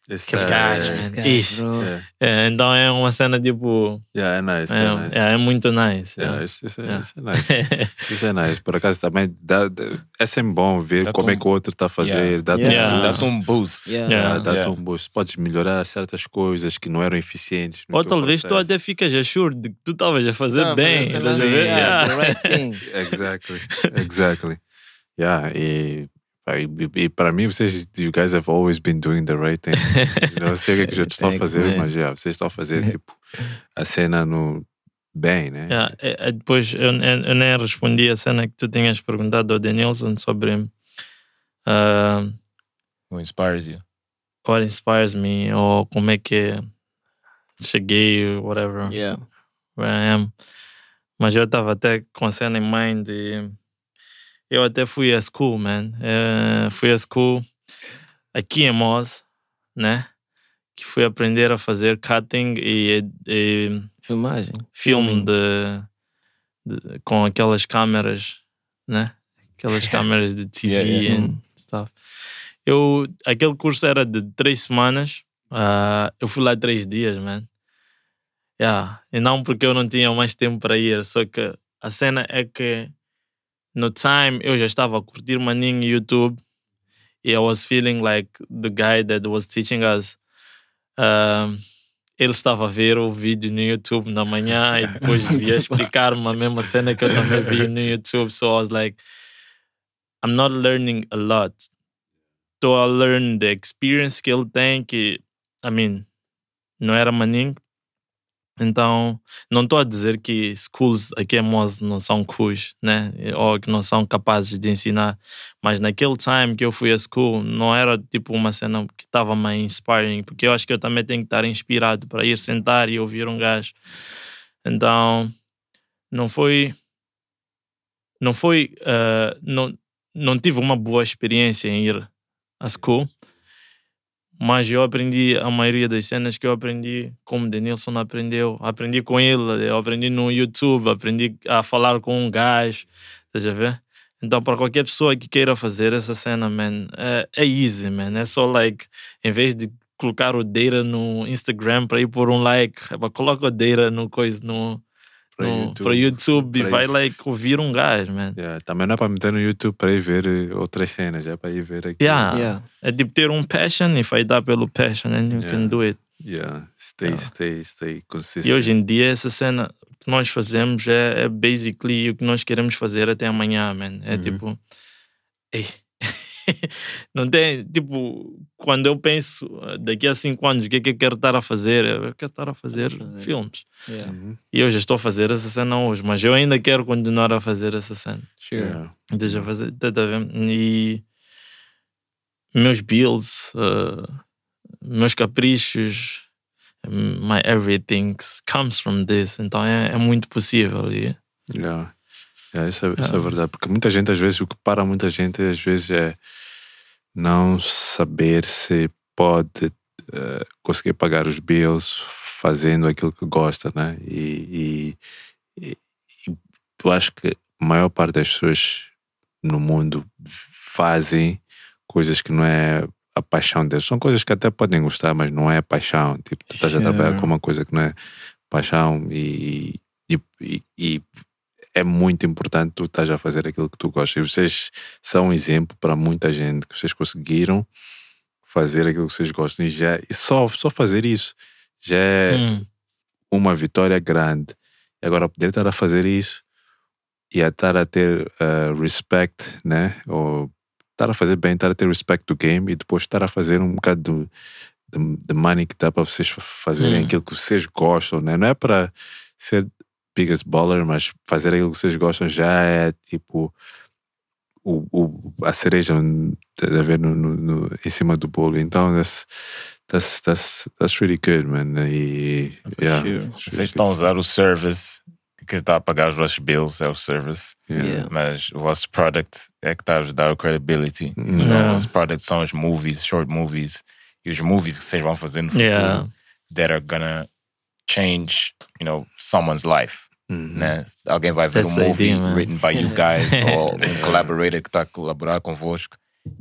Esse aquele é- gajo, é- man. Ixi. é. É, então é uma cena tipo. Yeah, é nice. É, É, nice. é, é muito nice. Yeah, é. isso, isso, é- Yeah. isso é nice. Isso é nice. Por acaso também dá, dá- é sempre bom ver Dá-te como é um- que o outro está a fazer. Yeah. Dá-te Yeah. um boost. um boost. Yeah. Yeah. Yeah, dá-te Yeah. um boost. Podes melhorar certas coisas que não eram eficientes. Ou talvez tu processo. até ficas assured de que tu estavas a fazer Tava bem. assim, yeah, Yeah. the right thing. Exactly. Exactly. Yeah, e, e, para mim, vocês, you guys have always been doing the right thing. Eu não sei o que, é outros estão a fazer, man. mas yeah, vocês estão a fazer tipo a cena no bem, né? Yeah, é- é depois eu, eu, eu nem respondi a cena que tu tinhas perguntado ao Danielson sobre ah, Who inspires you? what inspires me ou como é que cheguei, whatever, Yeah. where I am. Mas eu estava até com a cena em mind e eu até fui a school, man. Eh, fui a school aqui em Moz, né? Que fui aprender a fazer cutting e, e Filmagem. filme de, de- com aquelas câmeras, né? Aquelas câmeras de TV Yeah, yeah. and stuff. Eu, aquele curso era de três semanas. ah, eu fui lá três dias, man. Yeah. E não porque eu não tinha mais tempo para ir, só que a cena é que no time eu já estava a curtir maninho YouTube e I was feeling like the guy that was teaching us. Um, ele estava a ver o vídeo no YouTube na manhã e depois via explicar-me a mesma cena que eu também vi no YouTube. So I was like, I'm not learning a lot. Estou a learn the experience que ele tem, que, I mean, não era maninho. Então, não estou a dizer que schools aqui em Moz não são cools, né? Ou que não são capazes de ensinar. Mas naquele time que eu fui a school, não era tipo uma cena que estava me inspiring, porque eu acho que eu também tenho que estar inspirado para ir sentar e ouvir um gajo. Então, não foi. Não foi. ah, não, não tive uma boa experiência em ir à school. Mas eu aprendi a maioria das cenas que eu aprendi, como Denilson aprendeu. Aprendi com ele, eu aprendi no YouTube, aprendi a falar com um gajo, estás a ver? Então, para qualquer pessoa que queira fazer essa cena, man, é, é easy, man. É só like, em vez de colocar o data no Instagram para ir por um like, epá, coloca o data no coisa, no, Para no, YouTube. para YouTube e vai ir- like ouvir um gajo, man. Yeah, também não é para meter no YouTube para ir ver eh, outras cenas, é para ir ver aqui. Yeah. Yeah. É tipo ter um passion e vai dar pelo passion and you Yeah. can do it. Yeah, stay, stay, stay consistent. E hoje em dia essa cena que nós fazemos é, é basically o que nós queremos fazer até amanhã, man. É tipo. Ei. Não tem, tipo, quando eu penso eh, daqui a cinco anos o que é que eu quero estar a fazer, eu quero estar a fazer, fazer. filmes. Yeah. E eu já estou a fazer essa cena hoje, mas eu ainda quero continuar a fazer essa cena. Sure. Yeah. Deixa eu fazer, tá, tá vendo? E meus bills, uh, meus caprichos, my everything comes from this. Então é, é muito possível. E, Yeah. Yeah, isso, é, isso é verdade, porque muita gente, às vezes, o que para muita gente, às vezes, é não saber se pode eh, conseguir pagar os bills fazendo aquilo que gosta, né? E, e, e- eu acho que a maior parte das pessoas no mundo fazem coisas que não é a paixão deles. São coisas que até podem gostar, mas não é paixão. Tipo, tu estás a trabalhar com uma coisa que não é paixão e, e, e é muito importante tu estás a fazer aquilo que tu gostas. E vocês são um exemplo para muita gente que vocês conseguiram fazer aquilo que vocês gostam e já e só só fazer isso já é Hum. uma vitória grande. E agora poder estar a fazer isso e a estar a ter uh, respect, né? Ou estar a fazer bem, estar a ter respect do game e depois estar a fazer um bocado do, de, de money que dá para vocês fa- fazerem Hum. aquilo que vocês gostam, né? Não é para ser biggest baller, mas fazer aquilo que vocês gostam já é tipo o, o, a cereja a ver no, no, no- em cima do bolo. Então, that's, that's, that's, that's really good, man. E, yeah, sure. it's really Vocês estão a usar o service que está a pagar os vossos bills, é o service. Yeah. Yeah. Mas o vosso product é que está a vos dar o credibility. Mm. Então, Yeah. o vosso product são os movies, short movies. E os movies que vocês vão fazer no futuro Yeah. that are gonna change, you know, someone's life. Né? Alguém vai ver That's um movie idea, written by you guys ou um collaborator que está a colaborar convosco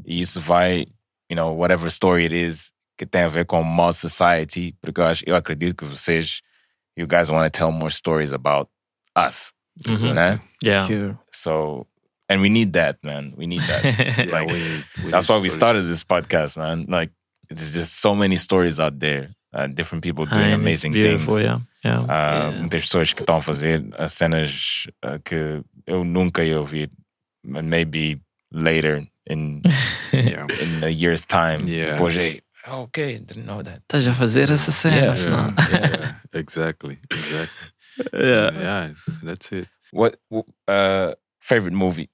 e isso vai, you know, whatever story it is que tem a ver com mod society, porque eu, acho, eu acredito que vocês, you guys want to tell more stories about us, Uhum. né? Yeah. Sure. So, and we need that, man. We need that. Yeah, like, we we that's need why we started this podcast, man. Like, there's just so many stories out there, uh, different people doing it's amazing things. yeah. Yeah. Uh, Yeah. Muitas pessoas que estão a fazer uh, cenas uh, que eu nunca ia ouvir. And Maybe later in in a year's time. Yeah. Depois, hey, oh, okay, didn't know that. Estás a fazer essa cena, Yeah. Yeah, yeah, exactly, exactly. Yeah. Yeah, that's it. What uh, favorite movie?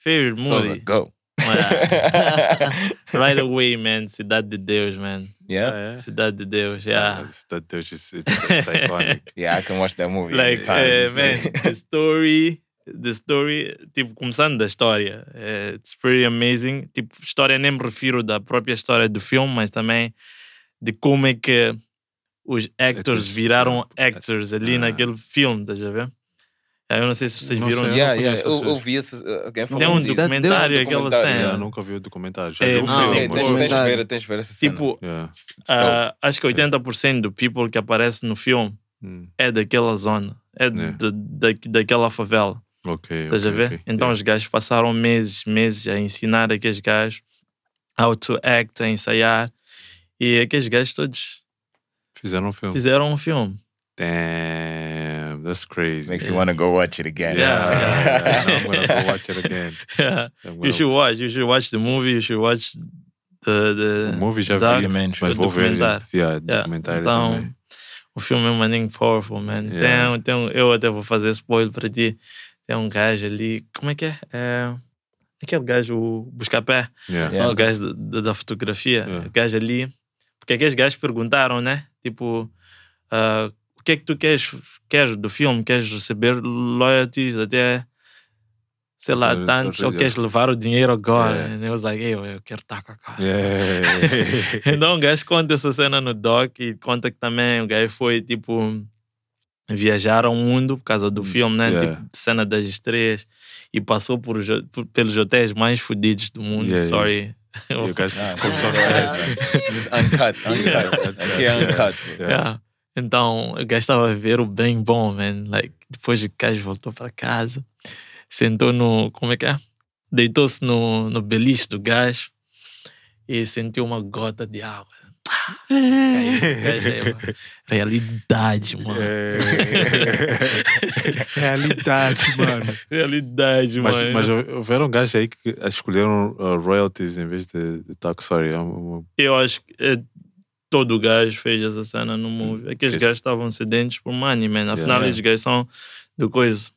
Favorite movie? go. Yeah. right away, man. Cidade de Deus, man. Yeah, Yeah, Cidade de Deus, yeah. It's, that, that's just, it's, it's iconic. yeah, I can watch that movie. like, eh, man, the story, the story, tipo, começando da história, it's pretty amazing. Tipo, história nem me refiro da própria história do filme, mas também de como é que os actors viraram yeah. actors ali Ah. naquele filme, estás a ver? Eh, Eu não sei se vocês Não viram. sei, yeah, não yeah. Eu, eu vi esse. uh, alguém Tem falou um disso. documentário, Tem um aquela documentário, cena. Yeah, nunca vi o documentário. Já É, vi o filme. Hey, bom. tens, tens de ver, tens de ver essa cena. Tipo, Yeah. ah, acho que 80% do people que aparece no filme Mm. é daquela zona, é Yeah. de- da, daquela favela. Ok, Estás a ok, ver? ok. Então Yeah. os gajos passaram meses, meses a ensinar aqueles gajos how to act, a ensaiar. E aqueles gajos todos Fizeram um filme. fizeram um filme. Damn, that's crazy. Makes you want to go watch it again. Yeah, Yeah, yeah, yeah. I'm gonna go watch it again. I'm you should watch. You should watch the movie. You should watch the, the O movie já vi, Documentary. mas vou ver. documentário. Yeah, Yeah, documentário Então, também. o filme é um maninho powerful, man. Yeah. Tem, tem eu até vou fazer spoiler para ti. Tem um gajo ali. Como é que é? é aquele gajo, o Buscapé. Yeah. Yeah. o gajo da, da- da fotografia, É. o gajo ali. Porque aqueles gajos perguntaram, né? Tipo, ah, o que é que tu queres, queres do filme? Queres receber loyalties até, sei lá, Até- tantos? Ou queres levar o dinheiro agora? É. And I was like, eu, eu quero estar com a cara. Yeah. Então o gajo conta essa cena no doc e conta que também o gajo foi, tipo, viajar ao mundo por causa do filme, né? Yeah. Tipo, cena das estreias. E passou por, por- pelos hotéis mais fodidos do mundo. Yeah, Sorry. E o gajo ficou só It's uncut, uncut. Aqui é uncut. Então, o gajo estava a ver o bem bom, man. Like, depois o gajo voltou para casa, sentou no. Como é que é? Deitou-se no, no beliche do gajo e sentiu uma gota de água. Caiu. O gajo é realidade, mano. Realidade, mano. Realidade, Mas, mano. mas houveram gajos aí que escolheram uh, royalties em vez de, de talk sorry. É Eu acho que todo gajo fez essa cena no movie. Aqueles gajos estavam sedentes por money, man. Afinal, Yeah. eles gajos são do coisa.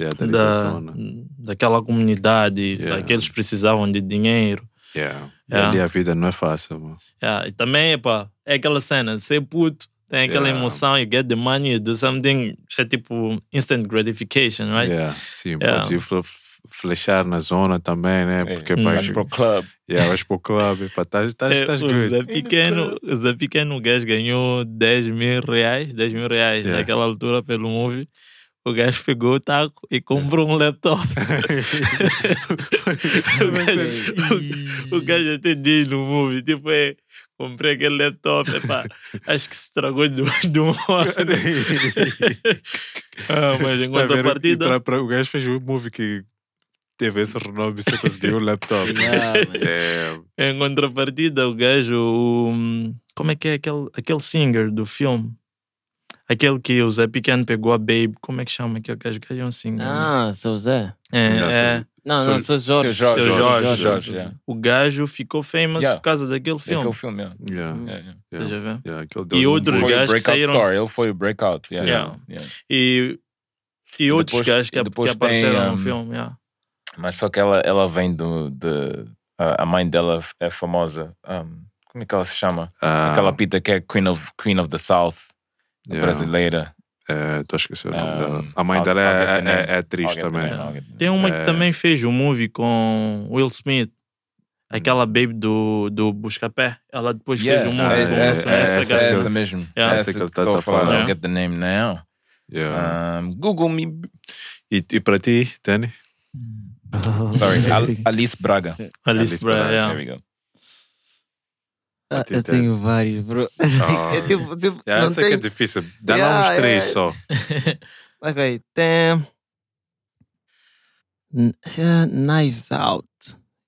yeah, Da, dedicação, né? daquela comunidade, Yeah. like, eles precisavam de dinheiro. Yeah. E Yeah. ali a vida não é fácil, mano. Yeah. E também, pá, é aquela cena, ser puto, tem aquela Yeah. emoção, you get the money, you do something, é tipo instant gratification, right? Yeah. Sim, Yeah. pode ir fle- flechar na zona também, né? Porque pá, Vais para o club. yeah, vais para o clube, estás É, o good. Zé Pequeno, o Zé Pequeno, o gajo ganhou 10 mil reais, 10 mil reais Yeah. naquela altura pelo movie. O gajo pegou o taco e comprou um laptop. o, gajo, o, o gajo até diz no movie, tipo, é, comprei aquele laptop, epá, acho que se estragou de, de um ano. ah, mas em Tá pra- pra- o gajo fez um movie que teve esse renome e você conseguiu um laptop. Yeah. É, Em contrapartida, o gajo, o- como é que é aquele, aquele singer do filme? Aquele que o Zé Pequeno pegou a Babe, como é que chama aquele gajo? O gajo é um singer. né? Ah, seu Zé. é, Não, é. Não, não, sou Jorge. Seu Jorge. Seu Jorge, Jorge, Jorge, yeah. O gajo ficou famous Yeah. por causa daquele É filme. aquele filme, yeah. yeah, Yeah, yeah. yeah, E um outros boost. Foi o gajos que breakout saíram- star, ele foi o breakout. Yeah. Yeah. yeah. E, e outros depois- gajos que, que apareceram tem, no um, filme. yeah. Mas só que ela, ela vem do. De, a a mãe dela é famosa. um, como é que ela se chama? Ah, Aquela pita que é Queen of, Queen of the South, yeah. brasileira. É, Estou a esquecer o nome Um, dela. A mãe I'll- dela é, é, é atriz também. Tem uma É. que também fez um movie com Will Smith. Aquela baby do, do Buscapé. Ela depois Yeah, fez um movie essa, com essa, essa, essa, essa mesmo. Yeah. Essa Essa que ele tá- estou a falar. I'll get the name now. Yeah. Um, Google me. E, e para ti, Tani? Sorry, Al- Alice Braga. Alice Alice Bra, Braga, yeah. There we go. Ah, eu tenho vários, bro. Ah. É tipo, tipo, Yeah, não essa que é difícil. Dá lá Yeah, uns três yeah. só. Ok, tem... Yeah, Knives Out.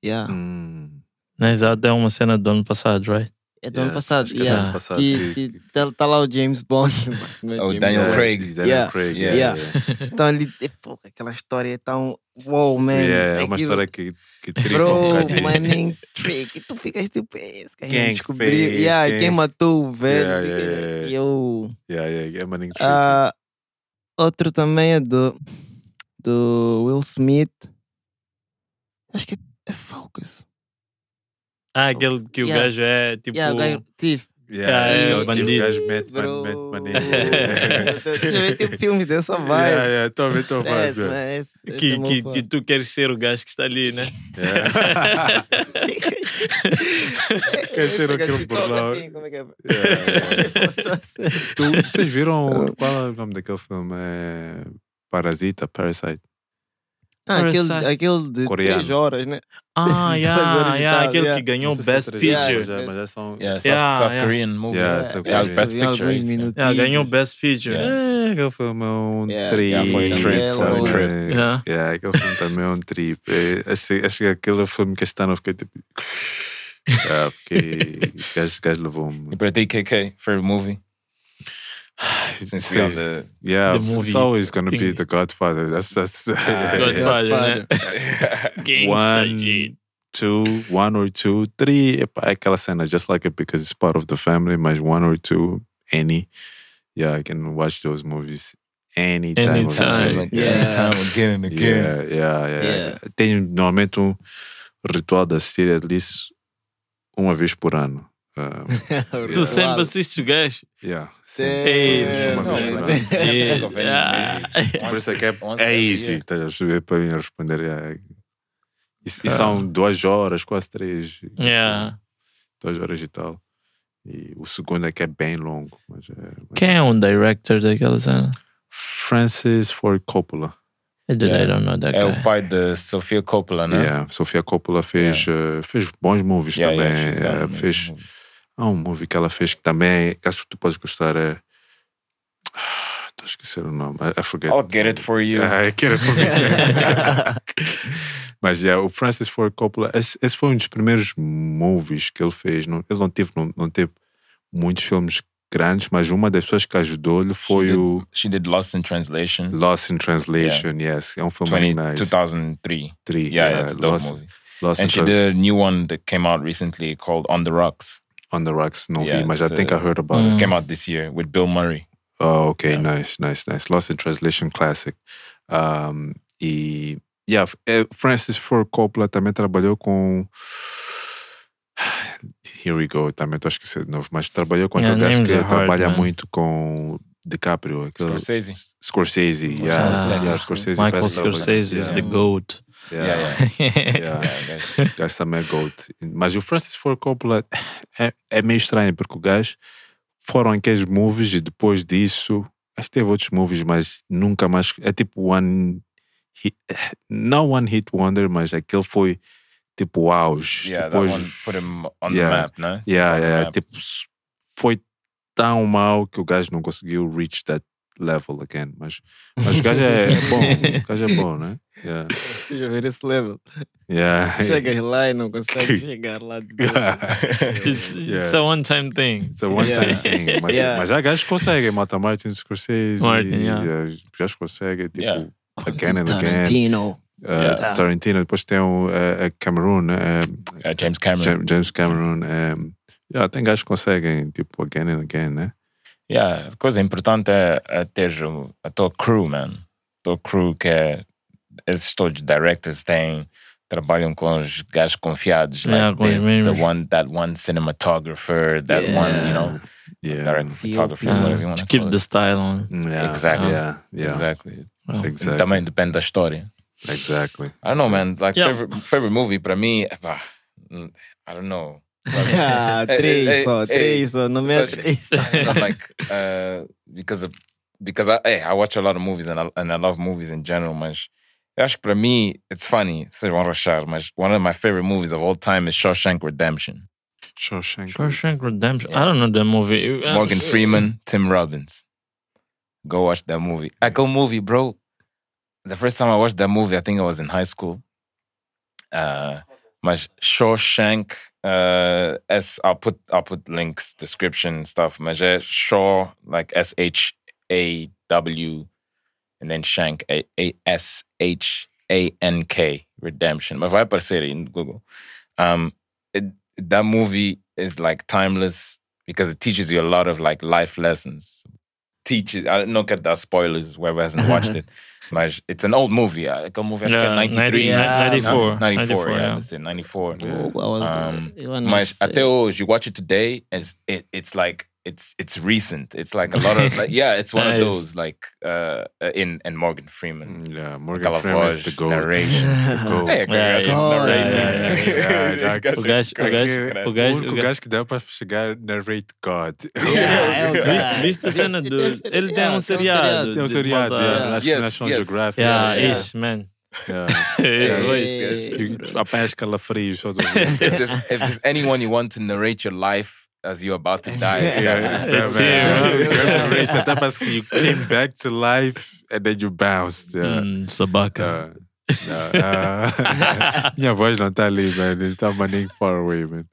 Yeah. Hum. Mas até uma cena do ano passado, right? É do ano Yeah, passado. acho que é do Yeah. ano passado Que, que- que tá, tá lá o James Bond. Não é Oh, James Daniel Bond. Craig. Daniel Yeah, Craig. yeah. yeah, Yeah. Então ali, é, pô, aquela história é tão... Wow, man. Yeah, é uma história que, que tripa um Bro, bocadinho. maninho trick. E tu ficas tipo, esse cara Quem descobriu. fez? Yeah, Quem- quem... matou o velho. Yeah, yeah, yeah, E eu... Yeah, yeah, é maninho tricky. Ah, outro também é do, do Will Smith. Acho que é, é Focus. Ah, aquele que o Yeah. gajo é tipo. Yeah, o gajo, Thief. Yeah, é, yeah, o o bandido. gajo mete, mete eu ver, tem filme dessa vibe. yeah, a ver, estou a ver. Esse- esse Que, é que, que tu queres ser o gajo que está ali, né? Yeah. Quer ser aquele burlão. assim, como é que é? Tu- Vocês viram qual é o nome daquele filme? É Parasita, Parasite. Ah, aquele, aquele de Coreano. 3 horas, né? Ah, yeah, yeah, aquele yeah. que ganhou é Best três Picture. já, mas já são. Yeah, South, Yeah, South yeah. Korean movie. Yeah, Yeah, South yeah, Korean. Best Picture. yeah. Yeah, ganhou Best Picture. Yeah. É, aquele filme é um Yeah, trip. yeah, um um. Yeah. Yeah, aquele filme também é um trip. É, acho, que aquele filme que este ano eu fiquei tipo. Yeah, porque o gajo, o gajo levou-me. E para ti, KK, favorite movie? Since we on the... Yeah, The movie it's always going to be. The Godfather. That's that's Godfather, né? One, two, one or two, three. Epá, é aquela cena, just like it because it's part of the family, mas one or two, any. Yeah, I can watch those movies anytime. Anytime. Like, Yeah. Anytime, again and again. Yeah, yeah, yeah. Yeah. Tenho normalmente um ritual de assistir at least uma vez por ano. Um, Tu Yeah. sempre assistes o gajo? yeah. Ei, uma não, vez por isso é que é, é easy, year. estás a perceber para mim responder. é- E, e Ah. são duas horas, quase três. Yeah. Duas horas e tal. E o segundo é que é bem longo. Mas é, mas- Quem é um director daquela cena? Francis Ford Coppola. I don't- I Yeah. don't know that É guy. o pai de Sofia Coppola, né? Yeah, Sofia Coppola fez, eh, fez bons movies também. eh, fez, movies. Há um movie que ela fez que também acho que tu podes gostar. É Estou a esquecer o nome. I, I forget. I'll get it for you. Ah, I get it for you. Mas yeah, o Francis Ford Coppola, esse, esse foi um dos primeiros movies que ele fez. Não, ele não teve, não, não teve muitos filmes grandes, mas uma das pessoas que ajudou-lhe foi did- o She did Lost in Translation. Lost in Translation. Yes, é um filme 20, muito nice. 2003. Three, Yeah, yeah, dope Lost, movie. Lost And she did a new one that came out recently called On the Rocks. On the Rocks. Não Yeah, vi, mas I think a- I heard about It it. came out this year with Bill Murray. Oh, okay, nice, nice, nice. Lost in Translation Classic. Um, e yeah, eh, Francis Ford Coppola também trabalhou com. Here we go, também estou a esquecer de novo, mas trabalhou com Yeah, aquele gajo que hard, trabalha man. muito com DiCaprio, aquele Scorsese. Scorsese, yeah, Scorsese. yeah, Scorsese. Michael Scorsese is yeah, the GOAT. Yeah, Yeah, yeah. O gajo também é GOAT. Mas o Francis Ford Coppola é, é meio estranho, porque o gajo foram aqueles movies e depois disso, acho que teve outros movies, mas nunca mais. É tipo one. Hit, não one hit wonder, mas aquele foi tipo o auge. Yeah, depois, that one put him on Yeah. the map, no? Yeah, yeah, map. tipo, foi tão mal que o gajo não conseguiu reach that level again. Mas, mas o gajo é bom, o gajo é bom, né? Yeah. Precisa ver esse level. Yeah. Chega lá e não consegue chegar lá de It's, Yeah. it's a one time thing. It's a one time Yeah. thing. Mas, Yeah. mas já gajos que conseguem, Mata Martin, Scorsese, Martin, e, yeah. que conseguem, tipo, Yeah. again and again. Tarantino. Uh, Yeah. Tarantino, depois tem o uh, Cameroon, uh, Uh, James Cameron. Jam- James Cameron. Um, yeah, tem gajos que conseguem, tipo, again and again, né? Yeah, a coisa importante é, é ter a tua crew, man. A tua crew que é. Esses todos directors têm. Trabalham com os gajos confiados. Yeah, like com os the, the one, that one cinematographer, that one, you know, Yeah. director photographer, Yeah, whatever you want to to keep call the it. style on. Yeah, Exactly. Yeah, yeah, Exactly. Well, exactly. Também depende da história. Exactly. I don't know, man. Like, Yeah. favorite, favorite movie para mim, epá, I don't know. Ah, Hey, três hey, só, hey, três só, não me é três. Like uh, because of, because I hey, I watch a lot of movies and I, and I love movies in general, mas eu acho que para mim it's funny, vocês vão rachar, mas one of my favorite movies of all time is Shawshank Redemption. Shawshank. Shawshank Redemption. I don't know that movie. Uh, Morgan Freeman, Tim Robbins. Go watch that movie. I go movie, bro. The first time I watched that movie, I think I was in high school. Uh, mas Shawshank, uh, S. I'll put I'll put links, description stuff. Mas é Shaw, like S H A W, and then Shank, A A S H A N K, Redemption. Mas vai aparecer aí no Google. Um, it, that movie is like timeless because it teaches you a lot of like life lessons. Teaches, I don't quero dar spoilers, whoever hasn't watched it. But it's an old movie. uh, Like a movie, acho que é Yeah, 93. 90, Yeah, 94. 94, 94, yeah, yeah. that's it, 94. Oh, I was, Um, eu não Mas sei. até hoje, you watch it today, and it's, it, it's like it's it's recent. It's like a lot of like yeah, it's one of Nice. those like uh in and Morgan Freeman. Yeah, Morgan Freeman is the Galavage, goat. narration. The goat. Hey, Yeah, okay, yeah, narrating. yeah, yeah, yeah. This guy's O gajo, o gajo, Aquele- o o gajo, único o gajo. gajo que dá para chegar narrate God. Yeah, é o Viste, gajo. viste a cena do. Tem um Ele tem seriado, um seriado. Tem um de seriado, malta- yeah, acho que Yes, National yes. Geographic. Yeah, Yeah. ish, man. yeah. It's Yeah. always- Yeah. E Apanhas calafrios. só do- if, there's, if there's anyone you want to narrate your life as you're about to die, it's Yeah, that it's man. that It's man. him. You gotta narrate até parece que you came back to life and then you bounced. Yeah. Mm, Sabaka. Uh, no, uh, minha voz não tá ali, man. Está maning far away, man.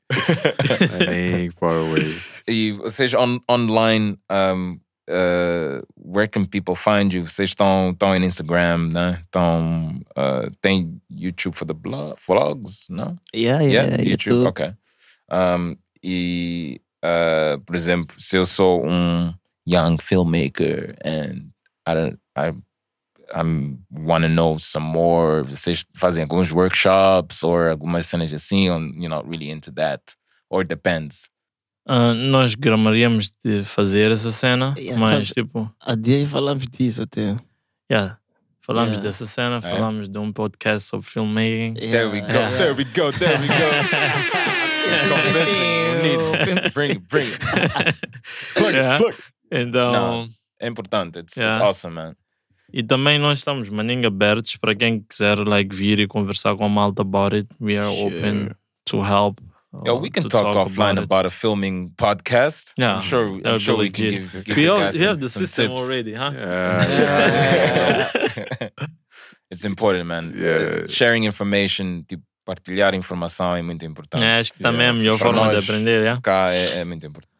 maning far away. E vocês on, online, um, uh, where can people find you? Vocês estão, estão em Instagram, né? Estão, uh, tem YouTube for the blog, vlogs, não? Yeah, yeah, YouTube, YouTube. ok. Um, e, uh, por exemplo, se eu sou um young filmmaker and I don't, I, I want to know some more, vocês fazem alguns workshops or algumas cenas assim, or you're not really into that, or it depends. Ah, nós gramaríamos de fazer essa cena, Yeah, mas sabes- tipo, Há dias falamos disso até. yeah, falamos Yeah. dessa cena, É? falamos de um podcast sobre filmmaking. There we go. Yeah. There we go. There we go. Need- bring it. Bring it. Plug Yeah. it. Plug it. Então, Não. É importante. It's, it's Yeah. awesome, man. e também nós estamos maninho abertos para quem quiser like, vir e conversar com a malta about it. We are Sure. open to help uh, we can to talk, offline it. about, a filming podcast. Yeah, I'm sure. I'm sure we can give, give We you all you have the some system tips. already, huh? It's important, man. Yeah. Uh, sharing information, tipo, partilhar informação é muito importante. É, acho que também é a melhor forma de aprender, yeah? Cá é, é muito importante.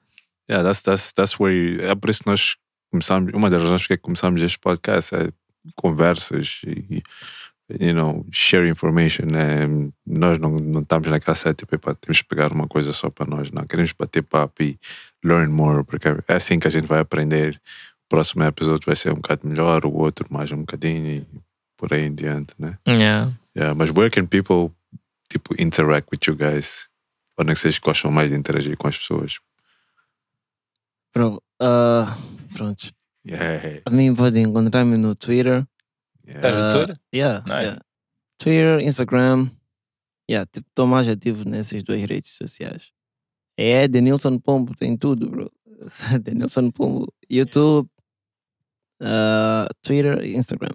Yeah, that's, that's, that's where you, é por isso que nós começamos, uma das razões porque começamos este podcast é conversas e, you know, share information. né? nós não, não estamos naquela sede, tipo, temos que pegar uma coisa só para nós, não. Queremos bater papo e learn more, porque é assim que a gente vai aprender. O próximo episódio vai ser um bocado melhor, o outro mais um bocadinho e por aí em diante, né? Yeah. Yeah, mas where can people, tipo, interact with you guys? Onde é que vocês gostam mais de interagir com as pessoas? Bro, ah, pronto. Yeah, A mim pode encontrar-me no Twitter. yeah. Estás no Ah, Twitter? Yeah, Nice. yeah. Twitter, Instagram. Yeah, tipo, estou mais ativo nessas duas redes sociais. É Denilson Pombo, tem tudo, bro. Denilson Pombo. YouTube, ah, Twitter e Instagram.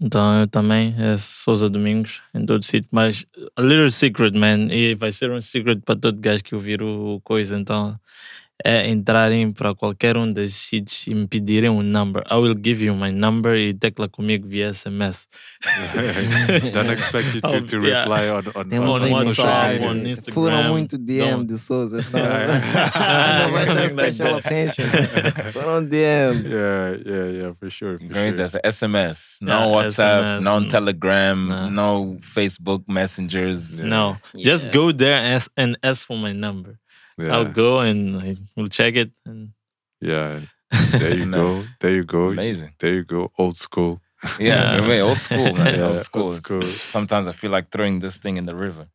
Então eu também, é Souza Domingos, em todo sítio, mas a little secret, man, e vai ser um secret para todo gajo que ouvir o coisa, então é entrarem para qualquer um desses sítios e me pedirem um number. I will give you my number e tecla comigo via SMS. Don't expect you to, Oh, to yeah. reply on, on, Temos On aí WhatsApp, on Instagram. Foram muito DM Don't- de Souza. Então, Yeah. não vai dar like special attention. Foram DM. Yeah, yeah, yeah, for sure. For Great, sure. that's SMS. No Yeah, WhatsApp, SMS, no mm. Telegram, Nah. no Facebook messengers. No, just Yeah. go there and ask, and ask for my number. Yeah, I'll go and we'll check it. And yeah. There you Nice. go. There you go. Amazing. There you go. Old school. Yeah, Yeah. way old school, man. Yeah, old school. old school. Sometimes I feel like throwing this thing in the river,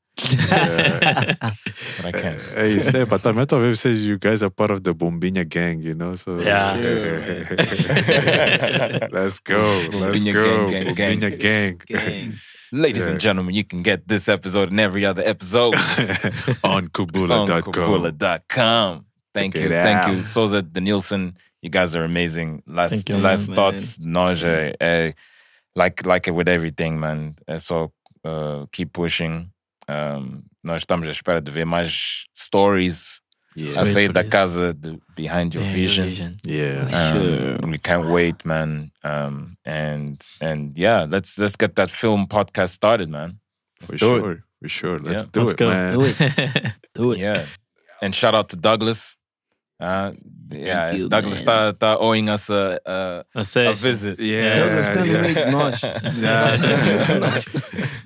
Yeah. but I can't. Eh, eh, hey, Steph, I thought, I thought maybe says you guys are part of the Bombinha gang, you know? So Yeah. let's go. Let's Bombinha go. gang, gang, gang. Gang. Gang. Ladies Yeah. and gentlemen, you can get this episode and every other episode on on Kubula.com. Kubula.com. Thank Check you, it thank out. you, Souza Danielson. You guys are amazing. Last Thank you, last man. thoughts, nausea, uh, like like it with everything, man. Uh, so uh, keep pushing. Um, nós estamos à espera de ver mais stories Yeah. a Wait sair for da this. casa Behind Your Yeah, Vision. Yeah. Um, Sure. We can't wait, man. Um, and and yeah, let's let's get that film podcast started, man. Let's For do sure. For sure. Let's Yeah. do Let's it, go. man. Do it. Do it. it. Yeah. And shout out to Douglas. Uh, yeah, you, Douglas man. tá, tá owing us a say, visit. Yeah. Douglas está no yeah. meio nós.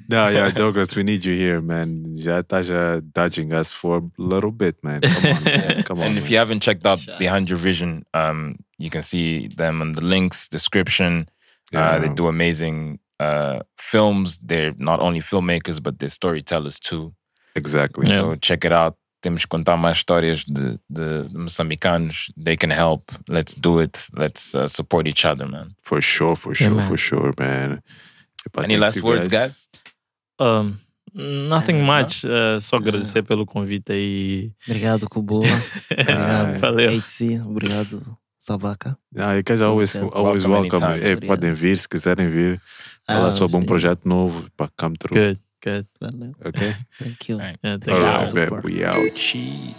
No, yeah, Douglas, we need you here, man. Já estás uh, dodging us for a little bit, man. Come on, man. Come on. And if you haven't checked out Behind Your Vision, um, you can see them in the links, description. Uh, they do amazing uh, films. They're not only filmmakers, but they're storytellers too. Exactly. Yeah. So check it out. Temos que contar mais histórias de, de moçambicanos. They can help. Let's do it. Let's uh, support each other, man. For sure, for sure, man. for sure, man. If Any last words, guys? um, nothing Uh, much. uh, só agradecer pelo convite aí. Obrigado, Kubula. Obrigado, Valeu. HC. Obrigado, Sabaca. Nah, you guys are always always Welcome welcome. Eh, podem vir se quiserem vir. Ah, Falar sobre um projeto novo para come through. Good, Good. Okay. thank you. All right. Yeah, thank All you. Right, we out. Cheese.